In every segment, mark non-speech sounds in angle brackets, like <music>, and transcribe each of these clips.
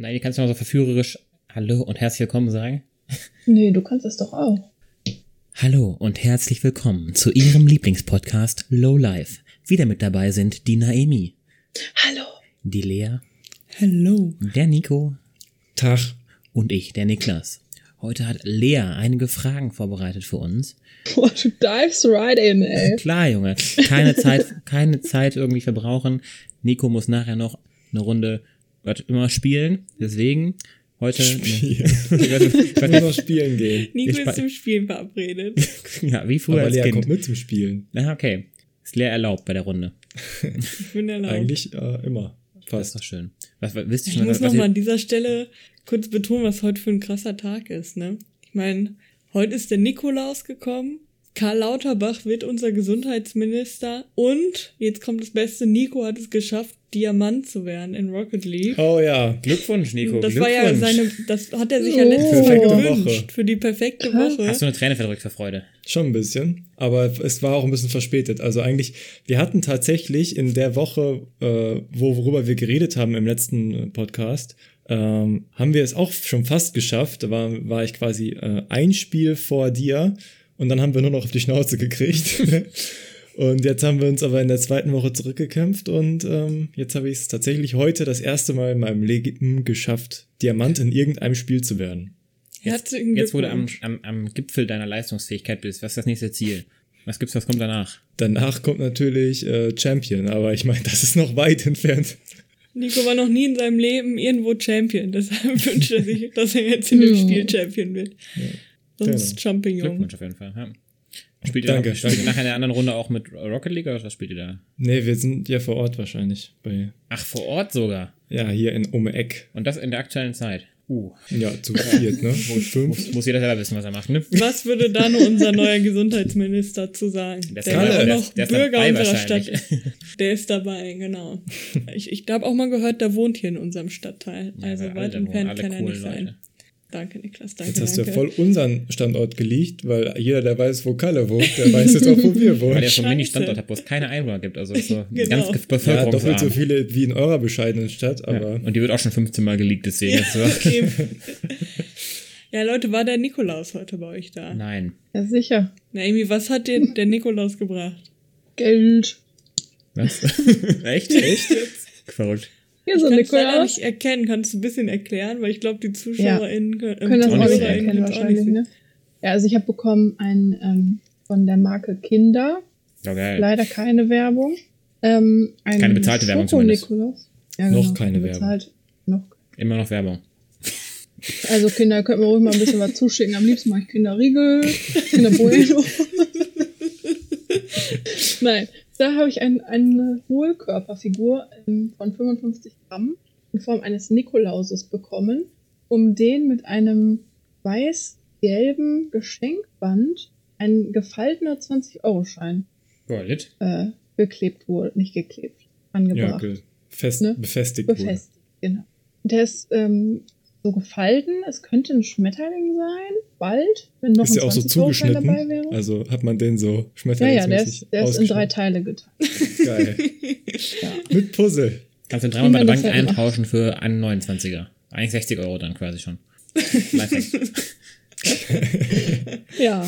Nein, die kannst du mal so verführerisch Hallo und herzlich willkommen sagen. Nee, du kannst es doch auch. Hallo und herzlich willkommen zu Ihrem Lieblingspodcast Low Life. Wieder mit dabei sind die Naemi, Hallo. die Lea, Hello. der Nico Tag. und ich, der Niklas. Heute hat Lea einige Fragen vorbereitet für uns. Boah, du divest right in, ey. Klar, Junge, keine Zeit, keine Zeit irgendwie verbrauchen. Nico muss nachher noch eine Runde was immer spielen. Deswegen heute. Spielen. <laughs> Ich ich Ich muss spielen gehen. Nico Ich ist zum Spielen verabredet. <laughs> ja, wie früher Aber als Lea Kind. kommt mit zum Spielen. Na, okay. Ist Lea erlaubt bei der Runde. Ich bin erlaubt. Eigentlich äh, immer. Das ist Fast. doch schön. Was, was wisst ihr Ich schon, muss was, was nochmal an dieser Stelle kurz betonen, was heute für ein krasser Tag ist, ne? Ich meine, heute ist der Nikolaus gekommen. Karl Lauterbach wird unser Gesundheitsminister und jetzt kommt das Beste, Nico hat es geschafft, Diamant zu werden in Rocket League. Oh ja. Glückwunsch, Nico. das Glückwunsch. war ja seine, das hat er sich ja Oh. letztes Mal gewünscht Woche. für die perfekte. Woche. Hast du eine Träne verdrückt vor Freude? Schon ein bisschen. Aber es war auch ein bisschen verspätet. Also eigentlich, wir hatten tatsächlich in der Woche, äh, wo, worüber wir geredet haben im letzten äh, Podcast, ähm, haben wir es auch schon fast geschafft. Da war, war ich quasi äh, ein Spiel vor dir und dann haben wir nur noch auf die Schnauze gekriegt. <laughs> und jetzt haben wir uns aber in der zweiten Woche zurückgekämpft und ähm, jetzt habe ich es tatsächlich heute das erste Mal in meinem Leben geschafft, Diamant in irgendeinem Spiel zu werden. Herzlichen Jetzt, wo du am, am, am Gipfel deiner Leistungsfähigkeit bist, was ist das nächste Ziel? Was gibt's, was kommt danach? Danach kommt natürlich äh, Champion, aber ich meine, das ist noch weit entfernt. Nico war noch nie in seinem Leben irgendwo Champion. Deshalb <laughs> wünscht er sich, dass er jetzt in dem Ja. Spiel Champion wird. Sonst Genau. Champignon. Glückwunsch auf jeden Fall. Ja. Spielt ihr, Danke, noch, spielt ihr nachher in der anderen Runde auch mit Rocket League oder was spielt ihr da? Nee, wir sind ja vor Ort wahrscheinlich. Bei, Ach, vor Ort sogar. ja, hier in Ome Eck. Und das in der aktuellen Zeit. Uh, Ja, zu viert, ne? <laughs> Und muss, muss jeder selber wissen, was er macht, ne? Was würde da nur unser neuer Gesundheitsminister zu sagen? Der ist der dabei, ja auch der noch ist- der ist Bürger dabei unserer. Stadt ist. <laughs> Der ist dabei, genau. Ich, ich habe auch mal gehört, der wohnt hier in unserem Stadtteil. Also Ja, weit alle wohnen, entfernt kann er nicht sein. Danke, Niklas. Danke, Jetzt hast du ja danke. voll unseren Standort geleakt, weil jeder, der weiß, wo Kalle wohnt, der weiß jetzt auch, wo wir Weil wohnen. ihr so einen. Mini-Standort habt, wo es keine Einwohner gibt. Also so Genau. ganz Ja, bevölkerungsarm. doppelt so viele wie in eurer bescheidenen Stadt, Ja. aber Und die wird auch schon 15 Mal geleakt, deswegen. Ja, So. <laughs> okay. <laughs> ja, Leute, war der Nikolaus heute bei euch da? Nein. Ja, sicher. Naomi, was hat dir der Nikolaus gebracht? Geld. Was? <laughs> Echt? Echt jetzt? Verrückt. Hier so Ich kann es leider Nikolaus. nicht erkennen. Kannst du ein bisschen erklären? Weil ich glaube, die ZuschauerInnen können, ähm, Können das auch nicht erkennen wahrscheinlich, nicht ne? Ja, also ich habe bekommen ein ähm, von der Marke Kinder. Geil. Leider keine Werbung. Ähm, ein Keine bezahlte Werbung zumindest. Schoko-Nikolaus. Ja, Noch genau, keine bezahlt. Noch. Immer noch Werbung. Also Kinder, könnt mir ruhig mal ein bisschen was zuschicken. Am liebsten mache ich Kinderriegel, <laughs> Kinder Bueno. Nein, da habe ich ein, eine Hohlkörperfigur ähm, von 55 Gramm in Form eines Nikolauses bekommen, um den mit einem weiß-gelben Geschenkband ein gefaltener 20-Euro-Schein Boah, lit. äh, geklebt wurde, nicht geklebt, ja, angebracht, ge- fest, Ne? befestigt wurde. befestigt, genau. Der ist ähm, so gefalten, es könnte ein Schmetterling sein, bald, wenn noch Ist ein auch so 20-Euro-Schein dabei zugeschnitten? wäre. Also hat man den so ja, ja, der ist, der ist in drei? Teile geteilt. <laughs> Geil. Ja. Mit Puzzle. Kannst du dreimal bei der Bank eintauschen für einen 29er. Eigentlich 60 Euro dann quasi schon. <laughs> Ja,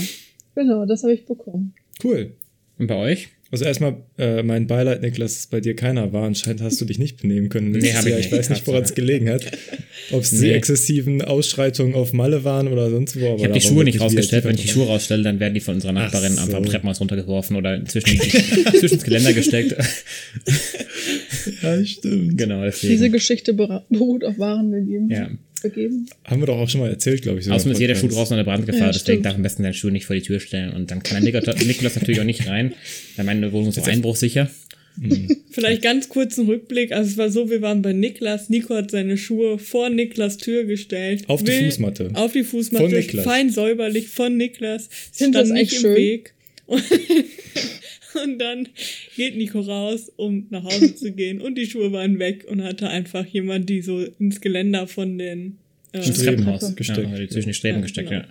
genau, das habe ich bekommen. Cool. Und bei euch? Also erstmal äh, mein Beileid, Niklas, dass bei dir keiner war. Anscheinend hast du dich nicht benehmen können. Nee, hab ich nicht. Ich weiß nicht, woran es gelegen hat. Ob es die Nee. exzessiven Ausschreitungen auf Malle waren oder sonst wo. Aber Ich habe die Schuhe nicht rausgestellt. Wenn ich die Schuhe rausstelle, dann werden die von unserer Nachbarin Ach einfach am so. Treppenhaus runtergeworfen oder zwischen, <laughs> zwischen das Geländer gesteckt. Ja, stimmt. genau, Diese deswegen. Geschichte bera- beruht auf wahren gegeben. Ja. Begeben. Haben wir doch auch schon mal erzählt, glaube ich. Außerdem ist jeder Schuh draußen eine Brandgefahr, Ja, deswegen stimmt. darf am besten seinen Schuh nicht vor die Tür stellen. Und dann kann der <laughs> Nikolaus natürlich auch nicht rein, weil meine Wohnung ist auch einbruchsicher. Vielleicht ganz kurzen Rückblick. Also es war so, wir waren bei Niklas. Nico hat seine Schuhe vor Niklas Tür gestellt. Auf die Fußmatte. Auf die Fußmatte. Von Niklas. Fein säuberlich von Niklas. Sind das eigentlich im schön? Weg. Und, <laughs> und dann geht Nico raus, um nach Hause zu gehen. Und die Schuhe waren weg und hatte einfach jemand, die so ins Geländer von den äh, Streben Treppenhaus gesteckt. Ja, zwischen die Streben Ja, gesteckt, genau. ja.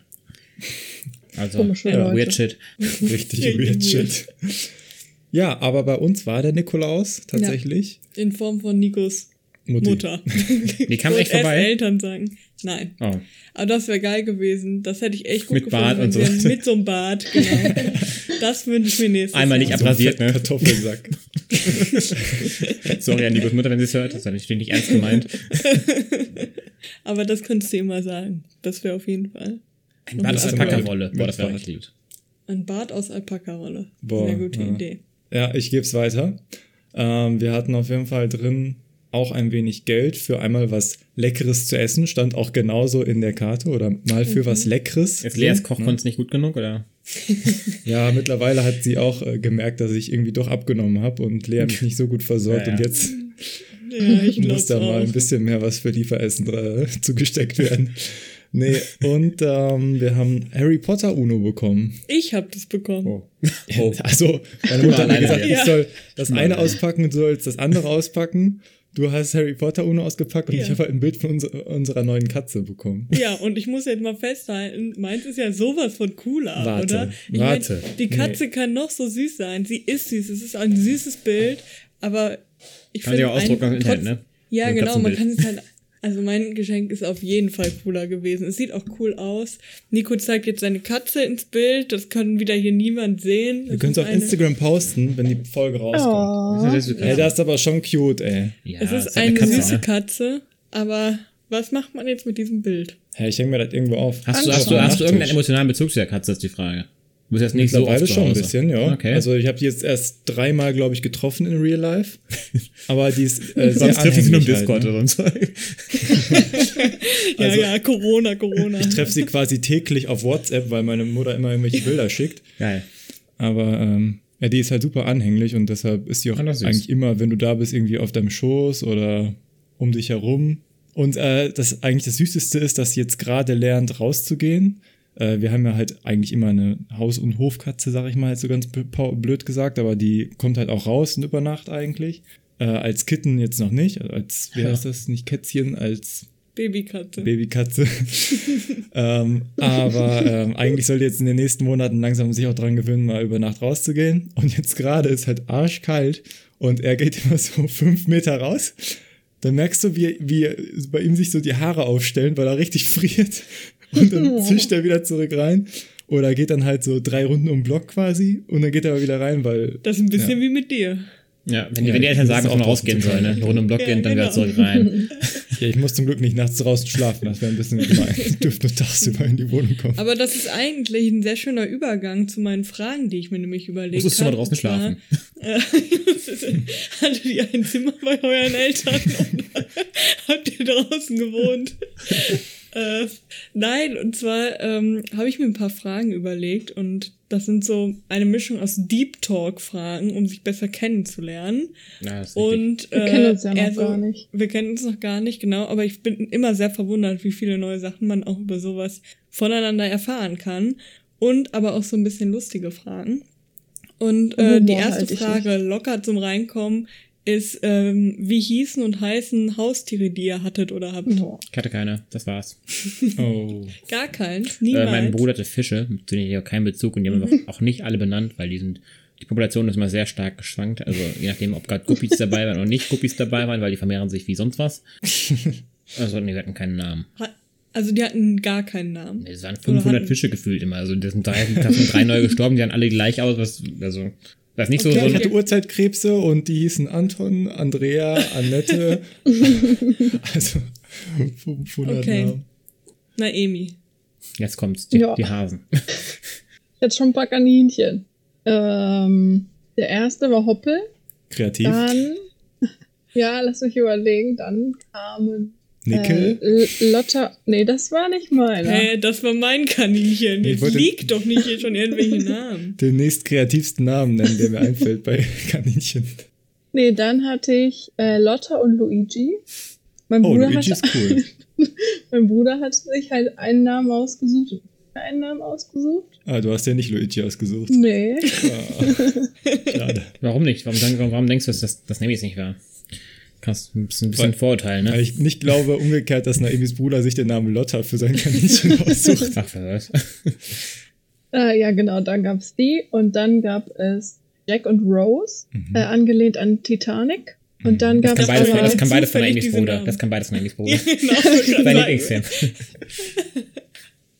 Also, ja, weird shit. <laughs> Richtig weird shit. Ja, aber bei uns war der Nikolaus tatsächlich. in Form von Nikos Mutti. Mutter. <laughs> Die kam Ich echt vorbei? Eltern sagen. Nein. Oh. Aber das wäre geil gewesen. Das hätte ich echt gut Mit gefunden. Bart wenn und so. wir- Mit so einem Bart, <laughs> genau. das wünsche ich mir nächstes Einmal Jahr. nicht So Abrasiert, ne? Kartoffelsack. <laughs> Sorry an die Mutter, wenn sie es hört. Das war natürlich nicht ernst gemeint. <laughs> Aber das könntest du mal sagen. Das wäre auf jeden Fall. Ein Bart aus mit Boah, das wäre richtig gut. Ein Bart aus Alpaka-Rolle. Boah, Sehr gute ja. Idee. Ja, ich gebe es weiter. Ähm, wir hatten auf jeden Fall drin auch ein wenig Geld für einmal was Leckeres zu essen, stand auch genauso in der Karte oder mal für was Leckeres. Ist Leas? Kochkunst nicht gut genug, oder? <laughs> Ja, mittlerweile hat sie auch äh, gemerkt, dass ich irgendwie doch abgenommen habe und Lea mich nicht so gut versorgt Ja, ja. und jetzt <laughs> Ja, ich <laughs> muss da glaube mal ein auch. bisschen mehr was für Lieferessen äh, zugesteckt werden. Nee, und ähm, wir haben Harry Potter Uno bekommen. Ich habe das bekommen. Oh. oh. Also, meine Mutter hat mir gesagt, ich soll das eine auspacken, du sollst das andere auspacken. Du hast Harry Potter Uno ausgepackt und Ja. ich habe halt ein Bild von unser, unserer neuen Katze bekommen. Ja, und ich muss jetzt mal festhalten, meins ist ja sowas von cooler, Warte, oder? Ich warte. Mein, die Katze kann noch so süß sein. Sie ist süß. Es ist ein süßes Bild, aber ich Kann sie finde auch ausdrucken im Internet, ne? Ja, genau. Man kann es halt. Also mein Geschenk ist auf jeden Fall cooler gewesen. Es sieht auch cool aus. Nico zeigt jetzt seine Katze ins Bild. Das kann wieder hier niemand sehen. Wir Das können es auf eine- Instagram posten, wenn die Folge rauskommt. Oh. Das ist Ey, das ist aber schon cute, ey. ja, Es ist eine Katze, süße ne? Katze, aber was macht man jetzt mit diesem Bild? Hey, ich hänge mir das irgendwo auf. Hast du, hast, du, hast du irgendeinen emotionalen Bezug zu der Katze, ist die Frage. Du bist jetzt nicht so oft schon ein bisschen, ja. Okay. Also ich habe die jetzt erst dreimal, glaube ich, getroffen in Real Life. Aber die ist äh, <laughs> Sonst treffen sie nur im Discord halt, ne? oder so. <laughs> Ja, Also- ja, Corona, Corona. Ich treffe sie quasi täglich auf WhatsApp, weil meine Mutter immer irgendwelche <laughs> Bilder schickt. Geil. Aber ähm, ja, die ist halt super anhänglich und deshalb ist die auch ist süß. eigentlich immer, wenn du da bist, irgendwie auf deinem Schoß oder um dich herum. Und äh, das eigentlich das Süßeste ist, dass sie jetzt gerade lernt, rauszugehen. Äh, wir haben ja halt eigentlich immer eine Haus- und Hofkatze, sag ich mal, jetzt so ganz blöd gesagt, aber die kommt halt auch raus und über Nacht eigentlich. Äh, als Kitten jetzt noch nicht, also als, wie heißt das, nicht Kätzchen, als Babykatze. Babykatze. <laughs> ähm, aber ähm, eigentlich sollte jetzt in den nächsten Monaten langsam sich auch dran gewöhnen, mal über Nacht rauszugehen. Und jetzt gerade ist halt arschkalt und er geht immer so <laughs> fünf Meter raus. Dann merkst du, wie, wie bei ihm sich so die Haare aufstellen, weil er richtig friert. <laughs> Und dann zischt er wieder zurück rein. Oder geht dann halt so drei Runden um den Block quasi und dann geht er aber wieder rein, weil Das ist ein bisschen wie mit dir. Ja, wenn, die- Ja, wenn die Eltern ich sagen, muss dass man rausgehen soll, ne? Eine Runde im Block Ja, gehen, dann wieder genau. zurück rein. <laughs> ja, ich muss zum Glück nicht nachts draußen schlafen. Das wäre ein bisschen gemein. <laughs> Ich dürfte nur tagsüber in die Wohnung kommen. Aber das ist eigentlich ein sehr schöner Übergang zu meinen Fragen, die ich mir nämlich überlegt habe. Musstest du mal draußen schlafen? Äh, hattet ihr ein Zimmer bei euren Eltern oder habt ihr draußen gewohnt? Äh, nein, und zwar ähm, habe ich mir ein paar Fragen überlegt und das sind so eine Mischung aus Deep Talk-Fragen, um sich besser kennenzulernen. Richtig. Und Wir äh, kennen uns ja noch eher so- gar nicht. Wir kennen uns noch gar nicht, genau, aber ich bin immer sehr verwundert, wie viele neue Sachen man auch über sowas voneinander erfahren kann. Und aber auch so ein bisschen lustige Fragen. Und äh, die erste halt, Frage, locker zum Reinkommen, ist, ähm, wie hießen und heißen Haustiere, die ihr hattet oder habt? Boah. Ich hatte keine, das war's. <laughs> Oh. Gar keins, Äh, niemals. mein Bruder hatte Fische, zu denen ich auch keinen Bezug und die haben <laughs> wir auch nicht alle benannt, weil die sind, die Population ist immer sehr stark geschwankt. Also je nachdem, ob gerade Guppies dabei waren oder nicht Guppies dabei waren, weil die vermehren sich wie sonst was. <laughs> Also nee, wir hatten keinen Namen. Also die hatten gar keinen Namen. Nee, Es waren Oder 500 hatten- Fische gefühlt immer. Also das sind drei, da sind drei neue gestorben, die sahen alle gleich aus. Was, also das ist nicht Okay, so, so ich hatte Urzeitkrebse und die hießen Anton, Andrea, Annette. <laughs> also 500 Okay. Namen. Naemi. Jetzt kommt's, die, Ja. die Hasen. <laughs> Jetzt schon ein paar Kaninchen. Ähm, der erste war Hoppel. Kreativ. Dann, <laughs> ja, lass mich überlegen. Dann kamen Nickel. äh, Lotta. Nee, das war nicht meiner. Hä, das war mein Kaninchen. Nee, ich Jetzt liegt doch nicht hier schon irgendwelche <laughs> Namen. Den nächst kreativsten Namen nennen, der mir <laughs> einfällt bei Kaninchen. Nee, dann hatte ich äh, Lotta und Luigi. Mein Oh, Bruder, Luigi hatte, ist cool. <laughs> mein Bruder hat sich halt einen Namen ausgesucht. und Einen Namen ausgesucht? Ah, du hast ja nicht Luigi ausgesucht. Nee. Ah, schade. Warum nicht? Warum, warum denkst du, dass das, das Namis nicht war? Kannst ein bisschen, ein bisschen Weil- Vorurteil, Weil ne? ich nicht glaube umgekehrt, dass Naemis Bruder sich den Namen Lotta für sein Kaninchen aussucht. Ach, was? <laughs> Äh, ja, genau, dann gab's die. Und dann gab es Jack und Rose, Mhm. äh, angelehnt an Titanic. Und dann Das gab kann es von- das kann beides von Amy's Bruder. Namen. Das kann beides von Amy's Bruder. <laughs> Ja, genau. Sein Lieblingsfilm. <laughs>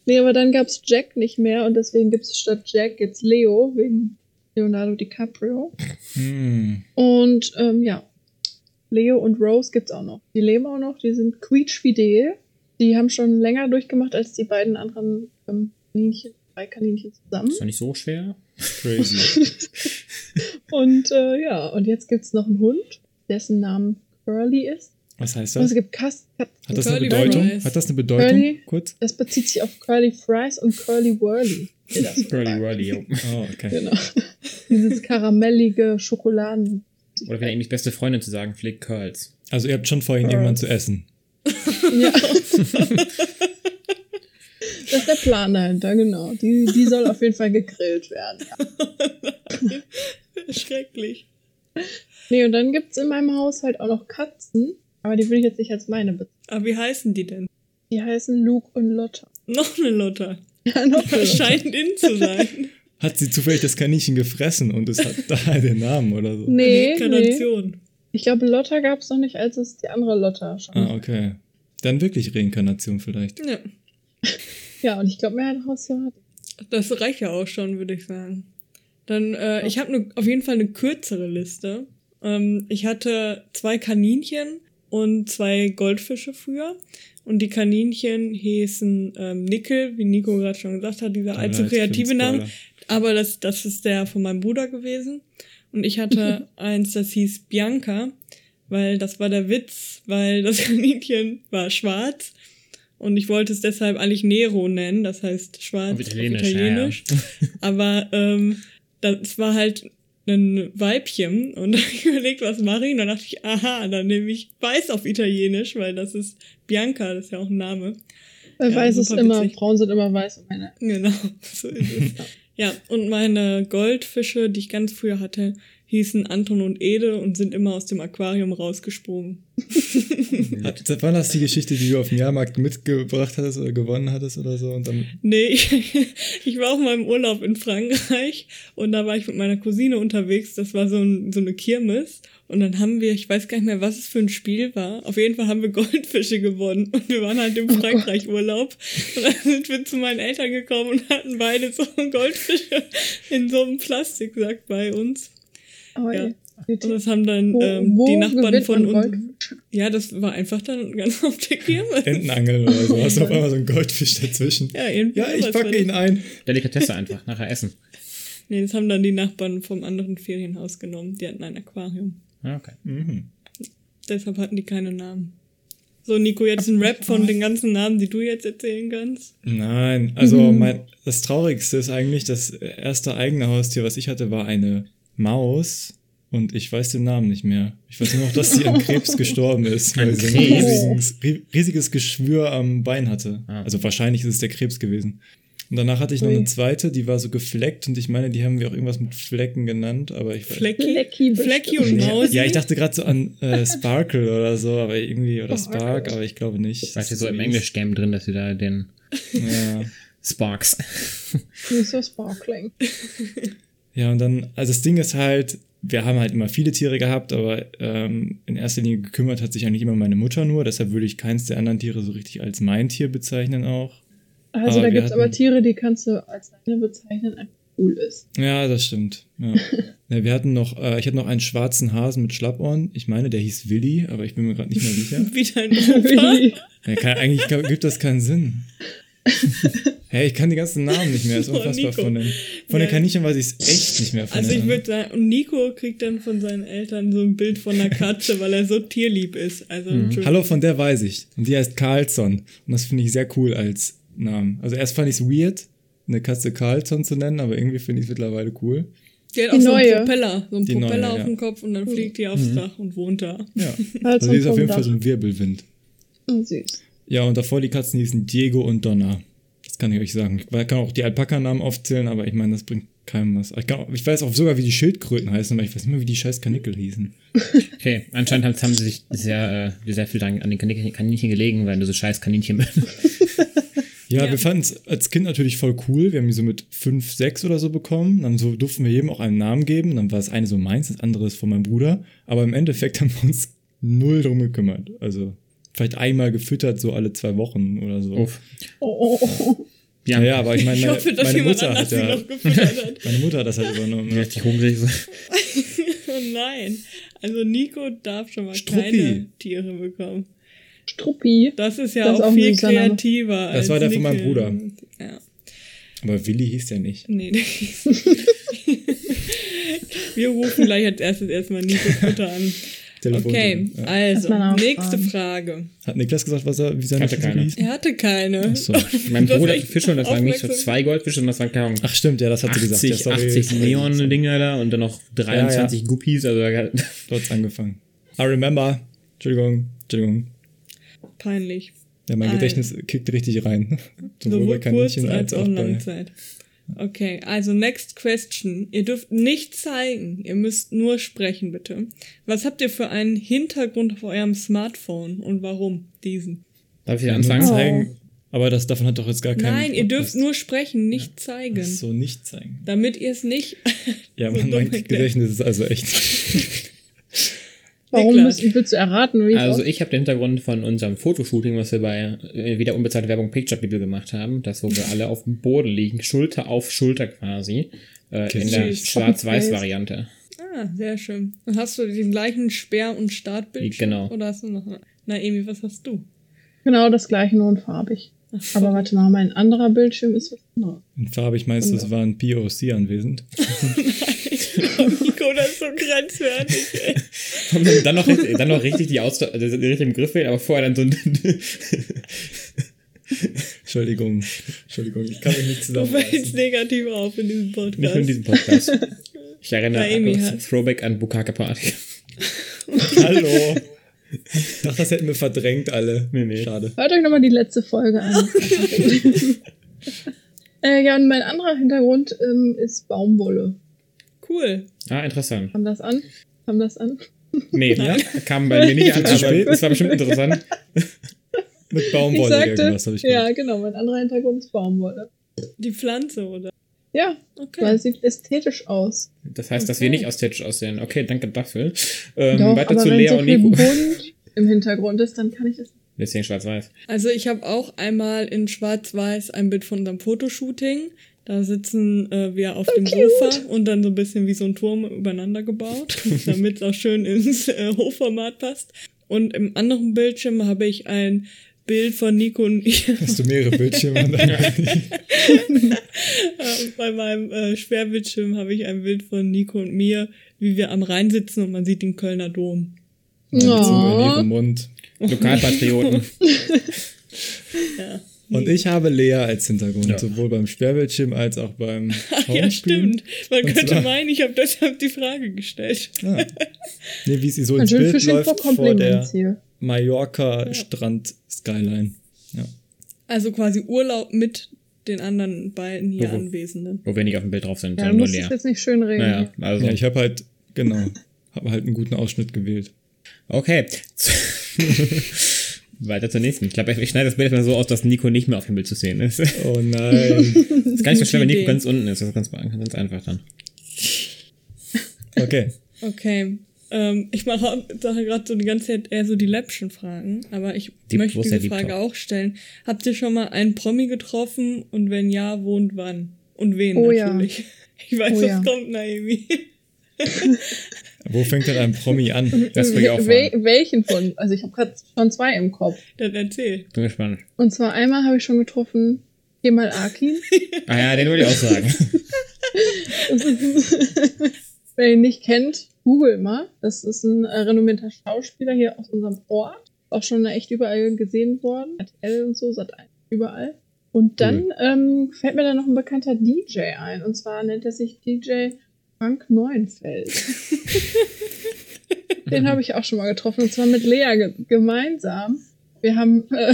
Nee, aber dann gab es Jack nicht mehr und deswegen gibt es statt Jack jetzt Leo wegen Leonardo DiCaprio. Hm. Und ähm, ja, Leo und Rose gibt's auch noch. Die leben auch noch, die sind quietschfidel. Die haben schon länger durchgemacht als die beiden anderen ähm, Kaninchen, drei Kaninchen zusammen. Ist doch nicht so schwer. Crazy. <laughs> Und äh, ja, und jetzt gibt's noch einen Hund, dessen Name Curly ist. Was heißt Und es das? gibt Kat Hat das eine Curly Bedeutung? Fries. Hat das eine Bedeutung? Curly? Kurz? das bezieht sich auf Curly Fries und Curly Whirly. das Curly. Whirly. Oh, okay. Genau. <laughs> Dieses karamellige Schokoladen. Oder wenn Amy's beste Freundin zu sagen pflegt, Curls. Also ihr habt schon vor, ihn Curls. irgendwann zu essen. Ja. <laughs> Das ist der Plan dahinter, genau. Die, die soll auf jeden Fall gegrillt werden. Ja. Schrecklich. Nee, und dann gibt's in meinem Haushalt auch noch Katzen, aber die will ich jetzt nicht als meine bezeichnen. Aber wie heißen die denn? Die heißen Luke und Lotta. Noch eine Lotta. Ja, noch eine Lotta. Scheint in zu sein. Hat sie zufällig das Kaninchen gefressen und es hat <laughs> da den Namen oder so? Nee, nee. Reinkarnation. Ich glaube, Lotta gab's noch nicht, als es die andere Lotta schon. Ah, okay. Dann wirklich Reinkarnation vielleicht. Ja. <laughs> Ja, und ich glaube, mehr ein Haustier hat. Das reicht ja auch schon, würde ich sagen. Dann, äh, ich habe ne, auf jeden Fall eine kürzere Liste. Ähm, ich hatte zwei Kaninchen und zwei Goldfische früher. Und die Kaninchen hießen ähm, Nickel, wie Nico gerade schon gesagt hat, dieser allzu für den kreative Name. Aber das, das ist der von meinem Bruder gewesen. Und ich hatte eins, das hieß Bianca, weil das war der Witz, weil das <laughs> Kaninchen war schwarz. Und ich wollte es deshalb eigentlich Nero nennen, das heißt schwarz Auf Italienisch, Italienisch. <laughs> Aber ähm, das war halt ein Weibchen und <laughs> hab ich überlegt, was mache ich? Und dann dachte ich, aha, dann nehme ich weiß auf Italienisch, weil das ist Bianca, das ist ja auch ein Name. Weil Ja, weiß ist immer, witzig. Frauen sind immer weiß Männer. Genau, so ist es. Ja, und meine Goldfische, die ich ganz früher hatte, hießen Anton und Ede und sind immer aus dem Aquarium rausgesprungen. Hat, war das die Geschichte, die du auf dem Jahrmarkt mitgebracht hattest oder gewonnen hattest oder so? Und dann, Nee, ich, <laughs> ich war auf meinem Urlaub in Frankreich und da war ich mit meiner Cousine unterwegs. Das war so, ein, so eine Kirmes. Und dann haben wir, ich weiß gar nicht mehr, was es für ein Spiel war. Auf jeden Fall haben wir <laughs> Goldfische gewonnen. Und wir waren halt im Oh. Frankreich-Urlaub. Und dann sind wir zu meinen Eltern gekommen und hatten beide so Goldfische in so einem Plastiksack bei uns. Aber Ja. Und das haben dann wo, ähm, wo die Nachbarn von uns. Ja, das war einfach dann <laughs> ganz auf der Kirmes. Entenangeln oder so. Hast du auf einmal so einen Goldfisch dazwischen. Ja, irgendwie. Ja, ich packe ihn ein. Delikatesse einfach, nachher essen. Nee, das haben dann die Nachbarn vom anderen Ferienhaus genommen. Die hatten ein Aquarium. Ah, okay. Mhm. Deshalb hatten die keine Namen. So, Nico, jetzt ein Rap von den ganzen Namen, die du jetzt erzählen kannst. Nein, also Mhm. mein, das Traurigste ist eigentlich, das erste eigene Haustier, was ich hatte, war eine Maus. Und ich weiß den Namen nicht mehr. Ich weiß nur noch, dass sie an <laughs> Krebs gestorben ist, weil sie ein riesiges, ri- riesiges Geschwür am Bein hatte. Ah. Also wahrscheinlich ist es der Krebs gewesen. Und danach hatte ich noch eine zweite, die war so gefleckt und ich meine, die haben wir auch irgendwas mit Flecken genannt, aber ich weiß Flecki, Flecki und Mausi. Ja, ich dachte gerade so an äh, Sparkle oder so, aber irgendwie, oder. Spark, aber ich glaube nicht. Weißt du, so im Englisch-Game drin, dass sie da den Ja. Sparks. Nicht so sparkling. <laughs> Ja, und dann, also das Ding ist halt, wir haben halt immer viele Tiere gehabt, aber ähm, in erster Linie gekümmert hat sich eigentlich immer meine Mutter nur, deshalb würde ich keins der anderen Tiere so richtig als mein Tier bezeichnen auch. Also Aber da wir gibt's aber Tiere, die kannst du als deine bezeichnen, einfach cool ist. Ja, das stimmt. Ja. <laughs> ja, wir hatten noch, äh, ich hatte noch einen schwarzen Hasen mit Schlappohren. Ich meine, der hieß Willi, aber ich bin mir gerade nicht mehr sicher. Wie dein. Wie- Ja, kann, eigentlich gibt das keinen Sinn. <laughs> Hey, ich kann die ganzen Namen nicht mehr. Das ist Oh, unfassbar von den, von den Ja. Kaninchen weiß ich es echt nicht mehr. Von Also den ich würde sagen, und Nico kriegt dann von seinen Eltern so ein Bild von einer <laughs> Katze, weil er so tierlieb ist. Also Entschuldigung. Hallo, von der weiß ich. Und die heißt Carlson. Und das finde ich sehr cool als Namen. Also erst fand ich es weird, eine Katze Carlson zu nennen, aber irgendwie finde ich es mittlerweile cool. Die hat Die auch so einen neue. Propeller, so einen Die Propeller neue, auf ja. dem Kopf und dann fliegt die aufs Dach und wohnt da. Ja. Also so die ist auf jeden Fall so ein Wirbelwind. Oh, süß. Ja, und davor die Katzen hießen Diego und Donna. Das kann ich euch sagen. Ich kann auch die Alpaka-Namen aufzählen, aber ich meine, das bringt keinem was. Ich, kann auch, ich weiß auch sogar, wie die Schildkröten heißen, aber ich weiß nicht mehr, wie die scheiß Kanickel hießen. Okay, anscheinend haben, haben sie sich sehr, äh, sehr viel dran, an den Kaninchen, Kaninchen gelegen, weil du so scheiß Kaninchen bist. Ja, Ja. wir fanden es als Kind natürlich voll cool. Wir haben die so mit fünf, sechs oder so bekommen. Dann so durften wir jedem auch einen Namen geben. Dann war das eine so meins, das andere ist von meinem Bruder. Aber im Endeffekt <laughs> haben wir uns null drum gekümmert. Also vielleicht einmal gefüttert, so alle zwei Wochen oder so. Uff. Oh, oh, oh. Ja, Ja, aber ich meine, Ich meine, hoffe, dass meine Mutter anders hat sie ja, noch gefüttert hat. <laughs> meine Mutter hat das halt übernommen. Ja. richtig hungrig. oh <laughs> nein. Also Nico darf schon mal Struppi. keine Tiere bekommen. Struppi. Das ist ja Das ist auch auch ein viel kreativer. Das als war der von Nickel. meinem Bruder. Ja. Aber Willi hieß der nicht. Nee. <laughs> Wir rufen gleich als erstes erstmal Nico Futter an. Telefon. Okay, Ja. also, nächste. Frage. Hat Niklas gesagt, was er, wie seine Hatte Fische keine. hieß? Er hatte keine. Achso. <laughs> Mein Bruder Fische und das waren nicht so zwei Goldfische, sondern das waren keine Ahnung, Ach stimmt, ja, das hat sie gesagt. Ja, 80, sorry. 80 Neon-Dinger da und dann noch 23 Guppies. Also So hat's angefangen. I remember. Entschuldigung, Entschuldigung. Peinlich. Ja, mein. Gedächtnis kickt richtig rein. <laughs> Sowohl bei kurz Kaninchen als auch bei- Langzeit. Okay, also next question. Ihr dürft nicht zeigen, ihr müsst nur sprechen, bitte. Was habt ihr für einen Hintergrund auf eurem Smartphone und warum diesen? Darf ich Ja, anfangen? Oh. zeigen. Aber das, davon hat doch jetzt gar kein Nein, ihr dürft Podcast. nur sprechen, nicht zeigen. Ach so nicht zeigen. Damit ihr es nicht. Ja, <laughs> so mein erklärt. Gedächtnis ist also echt. <laughs> Warum Niklas. bist, willst du erraten, wie Also ich habe den Hintergrund von unserem Fotoshooting, was wir bei äh, wieder unbezahlte Werbung Picture People gemacht haben, das wo wir alle auf dem Boden liegen, Schulter auf Schulter quasi, äh, in der. Schwarz-Weiß-Variante. Ah, sehr schön. Und hast du den gleichen Sperr- und Startbildschirm? Genau. Oder hast du noch. Na, Emi, was hast du? Genau das gleiche, nur in farbig. Aber warte mal, mein anderer Bildschirm ist was anderes. In farbig meinst du, es war ein POC anwesend? <laughs> <laughs> <laughs> Nico, das ist so grenzwertig, ey. Und dann noch, richtig- dann noch richtig die Ausdruck, also den richtigen Begriff wählen, aber vorher dann so ein <laughs> Entschuldigung. Entschuldigung, ich kann mich nicht Du fällst zusammenreißen. negativ auf in diesem Podcast. nicht nur in diesem Podcast. Ich erinnere an Throwback an Bukake Party. <laughs> Hallo. Ich dachte, das hätten wir verdrängt alle. Nee, nee. Schade. Hört euch nochmal die letzte Folge an. <laughs> äh, ja, und mein anderer Hintergrund ähm, ist Baumwolle. Cool. Ah, interessant. Kam das an? Kam das an? Nee, <laughs> <laughs> kam bei mir nicht an, Zu aber spät. es war bestimmt interessant. <laughs> Mit Ich Baumwolle sagte, irgendwas habe ich ja, gehört. genau, mein anderer Hintergrund ist Baumwolle. Die Pflanze, oder? Ja, Okay. weil es sieht ästhetisch aus. Das heißt, dass Okay. wir nicht ästhetisch aussehen. Okay, danke dafür. Ähm, Doch, weiter aber zu wenn Lea so und Nico. bunt im Hintergrund ist, dann kann ich das Deswegen schwarz-weiß. Also ich habe auch einmal in Schwarz-Weiß ein Bild von unserem Fotoshooting. Da sitzen äh, wir auf dem Sofa und dann so ein bisschen wie so ein Turm übereinander gebaut, <laughs> damit es auch schön ins äh, Hochformat passt. Und im anderen Bildschirm habe ich ein Bild von Nico und ich. Hast du mehrere Bildschirme? <laughs> Äh, Bei meinem äh, Sperrbildschirm habe ich ein Bild von Nico und mir, wie wir am Rhein sitzen und man sieht den Kölner Dom. In Oh. <laughs> Lokalpatrioten. Ja. Und ich habe Lea als Hintergrund, Ja. sowohl beim Sperrbildschirm als auch beim <laughs> ja, stimmt. Man Und könnte zwar- meinen, ich habe deshalb die Frage gestellt. Ah. Nee, wie sie so ins Bild läuft vor der hier. Mallorca Strand Skyline. Ja. Also quasi Urlaub mit den anderen beiden hier Wo- Anwesenden. Wo wir nicht auf dem Bild drauf sind, Ja, nur leer. es jetzt nicht schön reden. Naja, also. ja, ich habe halt, genau, habe halt einen guten Ausschnitt gewählt. Okay. <laughs> Weiter zur nächsten. Ich glaube, ich schneide das Bild jetzt mal so aus, dass Nico nicht mehr auf dem Bild zu sehen ist. ist Oh nein. <laughs> gar nicht so <laughs> schlimm, wenn Nico ganz unten ist. Das ist ganz, ganz einfach dann. Okay. <laughs> Okay. Ähm, ich mache mache gerade so die ganze Zeit eher so die läppschen Fragen, aber ich Deep- möchte ist diese Deep Frage Talk? auch stellen. Habt ihr schon mal einen Promi getroffen und wenn ja, wo und wann? Und wen Oh ja. natürlich. Ich weiß, Oh was ja. kommt, Naomi. Wo fängt denn ein Promi an? Das will ich auch Wel fragen. welchen von? Also ich habe gerade schon zwei im Kopf. Dann erzähl. Bin gespannt. Und zwar einmal habe ich schon getroffen Kemal Akin. <laughs> Ah ja, den wollte ich auch sagen. <laughs> Wer ihn nicht kennt, google mal. Das ist ein äh, renommierter Schauspieler hier aus unserem Ort. Auch schon echt überall gesehen worden. RTL und so, seit überall. Und dann ähm, fällt mir da noch ein bekannter DJ ein. Und zwar nennt er sich DJ Frank Neuenfeld. Den habe ich auch schon mal getroffen. Und zwar mit Lea ge gemeinsam. Wir haben. Äh,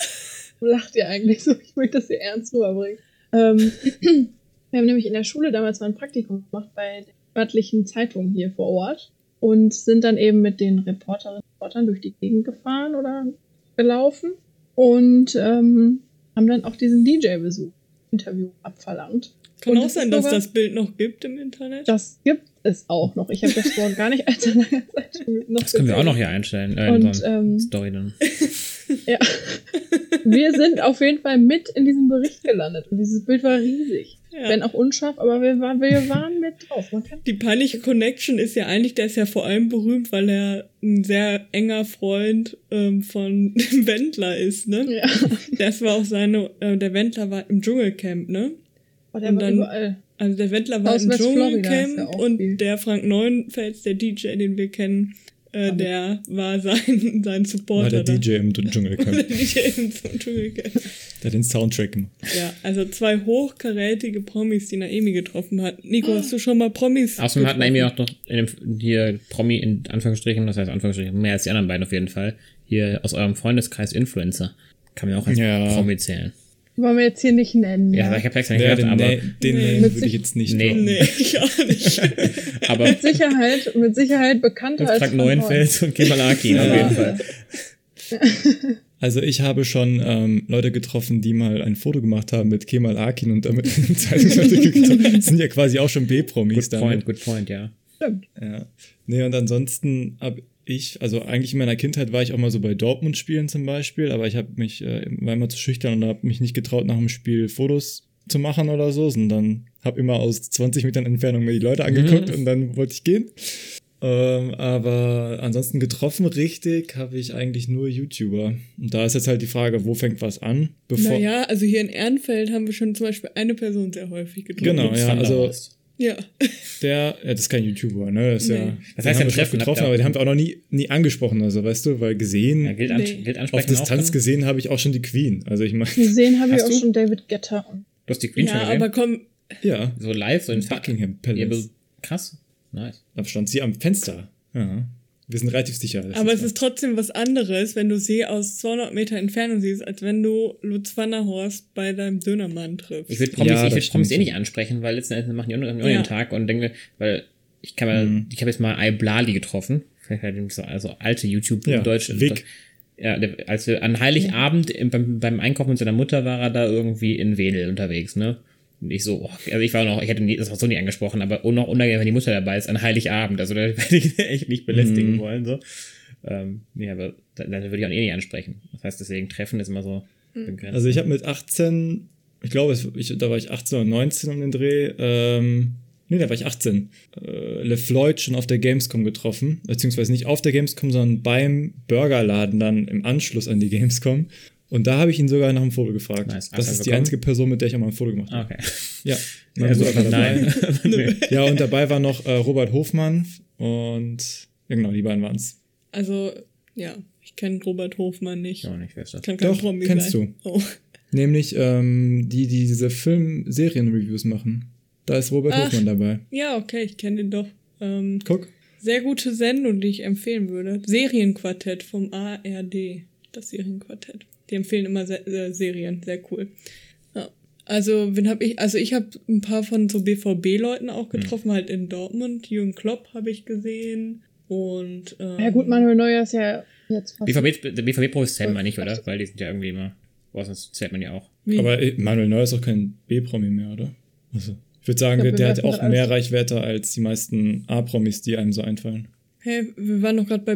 <laughs> lacht ihr eigentlich so? Ich möchte das hier ernst rüberbringen. Ähm, <clears throat> wir haben nämlich in der Schule damals mal ein Praktikum gemacht bei der örtlichen Zeitung hier vor Ort und sind dann eben mit den Reporterinnen und Reportern durch die Gegend gefahren oder gelaufen. Und ähm, haben dann auch diesen DJ-Besuch, Interview abverlangt. Kann auch es sein, dass sogar- das Bild noch gibt im Internet. Das gibt es auch noch. Ich habe das vor gar nicht <laughs> allzu langer Zeit noch Das können wir auch noch hier einstellen. Äh, in Und ähm, Story dann. <laughs> <laughs> ja, wir sind auf jeden Fall mit in diesem Bericht gelandet. Und dieses Bild war riesig. Ja. Wenn auch unscharf, aber wir, waren- wir waren mit drauf. Die peinliche Connection ist ja eigentlich, der ist ja vor allem berühmt, weil er ein sehr enger Freund ähm, von <laughs> dem Wendler ist, ne? ja. Das war auch seine, äh, der Wendler war im Dschungelcamp, ne? Oh, der Und war dann- überall. Also der Wendler war Aus im Dschungelcamp und viel. der Frank Neuenfels, der DJ, den wir kennen, äh, der war sein, <laughs> sein War Supporter. der da. DJ im <laughs> Der Dschungelcamp. DJ im Dschungelcamp. <laughs> Der hat den Soundtrack gemacht. Ja, also zwei hochkarätige Promis, die Naemi getroffen hat. Nico, hast du schon mal Promis Außerdem hat? Naomi auch noch in dem, hier Promi in Anführungsstrichen, das heißt Anführungsstrichen, mehr als die anderen beiden auf jeden Fall, hier aus eurem Freundeskreis Influencer. Kann man auch als Ja. Promi zählen. Wollen wir jetzt hier nicht nennen. Ja, ich habe extra nicht Ja, gedacht, den aber, den Nee. Würde ich jetzt nicht Nee. Nee, <laughs> ich auch nicht. aber Mit Sicherheit, mit Sicherheit bekannter als Frank. Neuenfels und Kemal Akin auf Ja. jeden Fall. <laughs> Also ich habe schon ähm, Leute getroffen, die mal ein Foto gemacht haben mit Kemal Akin und damit <laughs> Zeitungsartikel sind ja quasi auch schon B-Promis Good damit. point, good point, ja. Stimmt. Ja. Nee, und ansonsten habe ich, also eigentlich in meiner Kindheit war ich auch mal so bei Dortmund-Spielen zum Beispiel, aber ich habe mich, äh, war immer zu schüchtern und habe mich nicht getraut, nach dem Spiel Fotos zu machen oder so, sondern habe immer aus 20 Metern Entfernung mir die Leute angeguckt und dann wollte ich gehen. Ähm, aber ansonsten getroffen richtig habe ich eigentlich nur YouTuber. Und da ist jetzt halt die Frage, wo fängt was an? Bevor, Naja, also hier in Ehrenfeld haben wir schon zum Beispiel eine Person sehr häufig getroffen. Genau, ja, also- Horst. Ja. Der, ja, das ist kein YouTuber, ne? Das ist Nee. ja, Das heißt, haben wir schon Treffen getroffen, aber den haben wir auch noch nie, nie angesprochen, also weißt du, weil gesehen, Ja, gilt, Nee. an, gilt auf Distanz gesehen habe ich auch schon die Queen. Also ich meine, Gesehen habe ich auch du? schon David Getter. Und Du hast die Queen schon Ja, gesehen? aber komm, ja, so live, so in Buckingham Ja, Palace. aber krass. Nice. Da stand sie am Fenster. Ja. Wir sind relativ sicher. aber es ist trotzdem was anderes, wenn du sie aus 200 Meter Entfernung siehst, als wenn du Lutz van der Horst bei deinem Dönermann triffst. Ich würde Promis, Ja, ich würd Promis eh nicht ansprechen, weil letzten Endes machen die auch nur Ja. den Tag und denke, weil ich kann mal, Mhm. ich habe jetzt mal Iblali getroffen. Vielleicht halt so, also alte YouTube Ja, Deutsch. Vic. Ja, als wir an Heiligabend im, beim, beim Einkaufen mit seiner Mutter war er da irgendwie in Wedel unterwegs, ne? Und ich so, oh, also ich war noch, ich hätte nie, das auch so nie angesprochen, aber auch noch unangenehm, wenn die Mutter dabei ist, an Heiligabend. Also da <laughs> hätte ich echt nicht belästigen Mhm. wollen, so. Ähm, nee, aber dann, dann würde ich auch eh nicht ansprechen. Das heißt, deswegen Treffen ist immer so begrenzt. Also ich habe mit 18, ich glaube, es- ich, da war ich 18 oder 19 um den Dreh, ähm, nee, da war ich 18, äh, LeFloid schon auf der Gamescom getroffen, beziehungsweise nicht auf der Gamescom, sondern beim Burgerladen dann im Anschluss an die Gamescom. Und da habe ich ihn sogar nach einem Foto gefragt. Nice. Das du ist die bekommen? einzige Person, mit der ich auch mal ein Foto gemacht habe. okay. Ja, mein Also, Bruder war dabei. nein. nee. <laughs> Ja, und dabei war noch äh, Robert Hofmann und ja genau, die beiden waren's. Also, ja, ich kenne Robert Hofmann nicht. Ich auch nicht, wer ist das? Kann kein Doch, Promi kennst sein. Oh. Nämlich ähm, die, die diese Film-Serien-Reviews machen. Da ist Robert Ach. Hofmann dabei. Ja, okay, ich kenne den doch. Ähm, Guck. sehr gute Sendung, die ich empfehlen würde. Serienquartett vom ARD. Das Serienquartett. Die empfehlen immer Se äh, Serien, sehr cool. Ja. Also, wen hab ich? Also, ich habe ein paar von so BVB-Leuten auch getroffen, halt in Dortmund. Jürgen Klopp habe ich gesehen. Und. Ähm, Ja gut, Manuel Neuer ist ja jetzt fast. BVB, der BVB-Pro zählt man nicht, oder? Weil die sind ja irgendwie immer, boah, sonst zählt man ja auch. wie? Aber äh, Manuel Neuer ist auch kein B-Promi mehr, oder? Also, ich würde sagen, Ich glaub, der hat auch mehr Reichweite als die meisten A-Promis, die einem so einfallen. Hey, wir waren doch gerade bei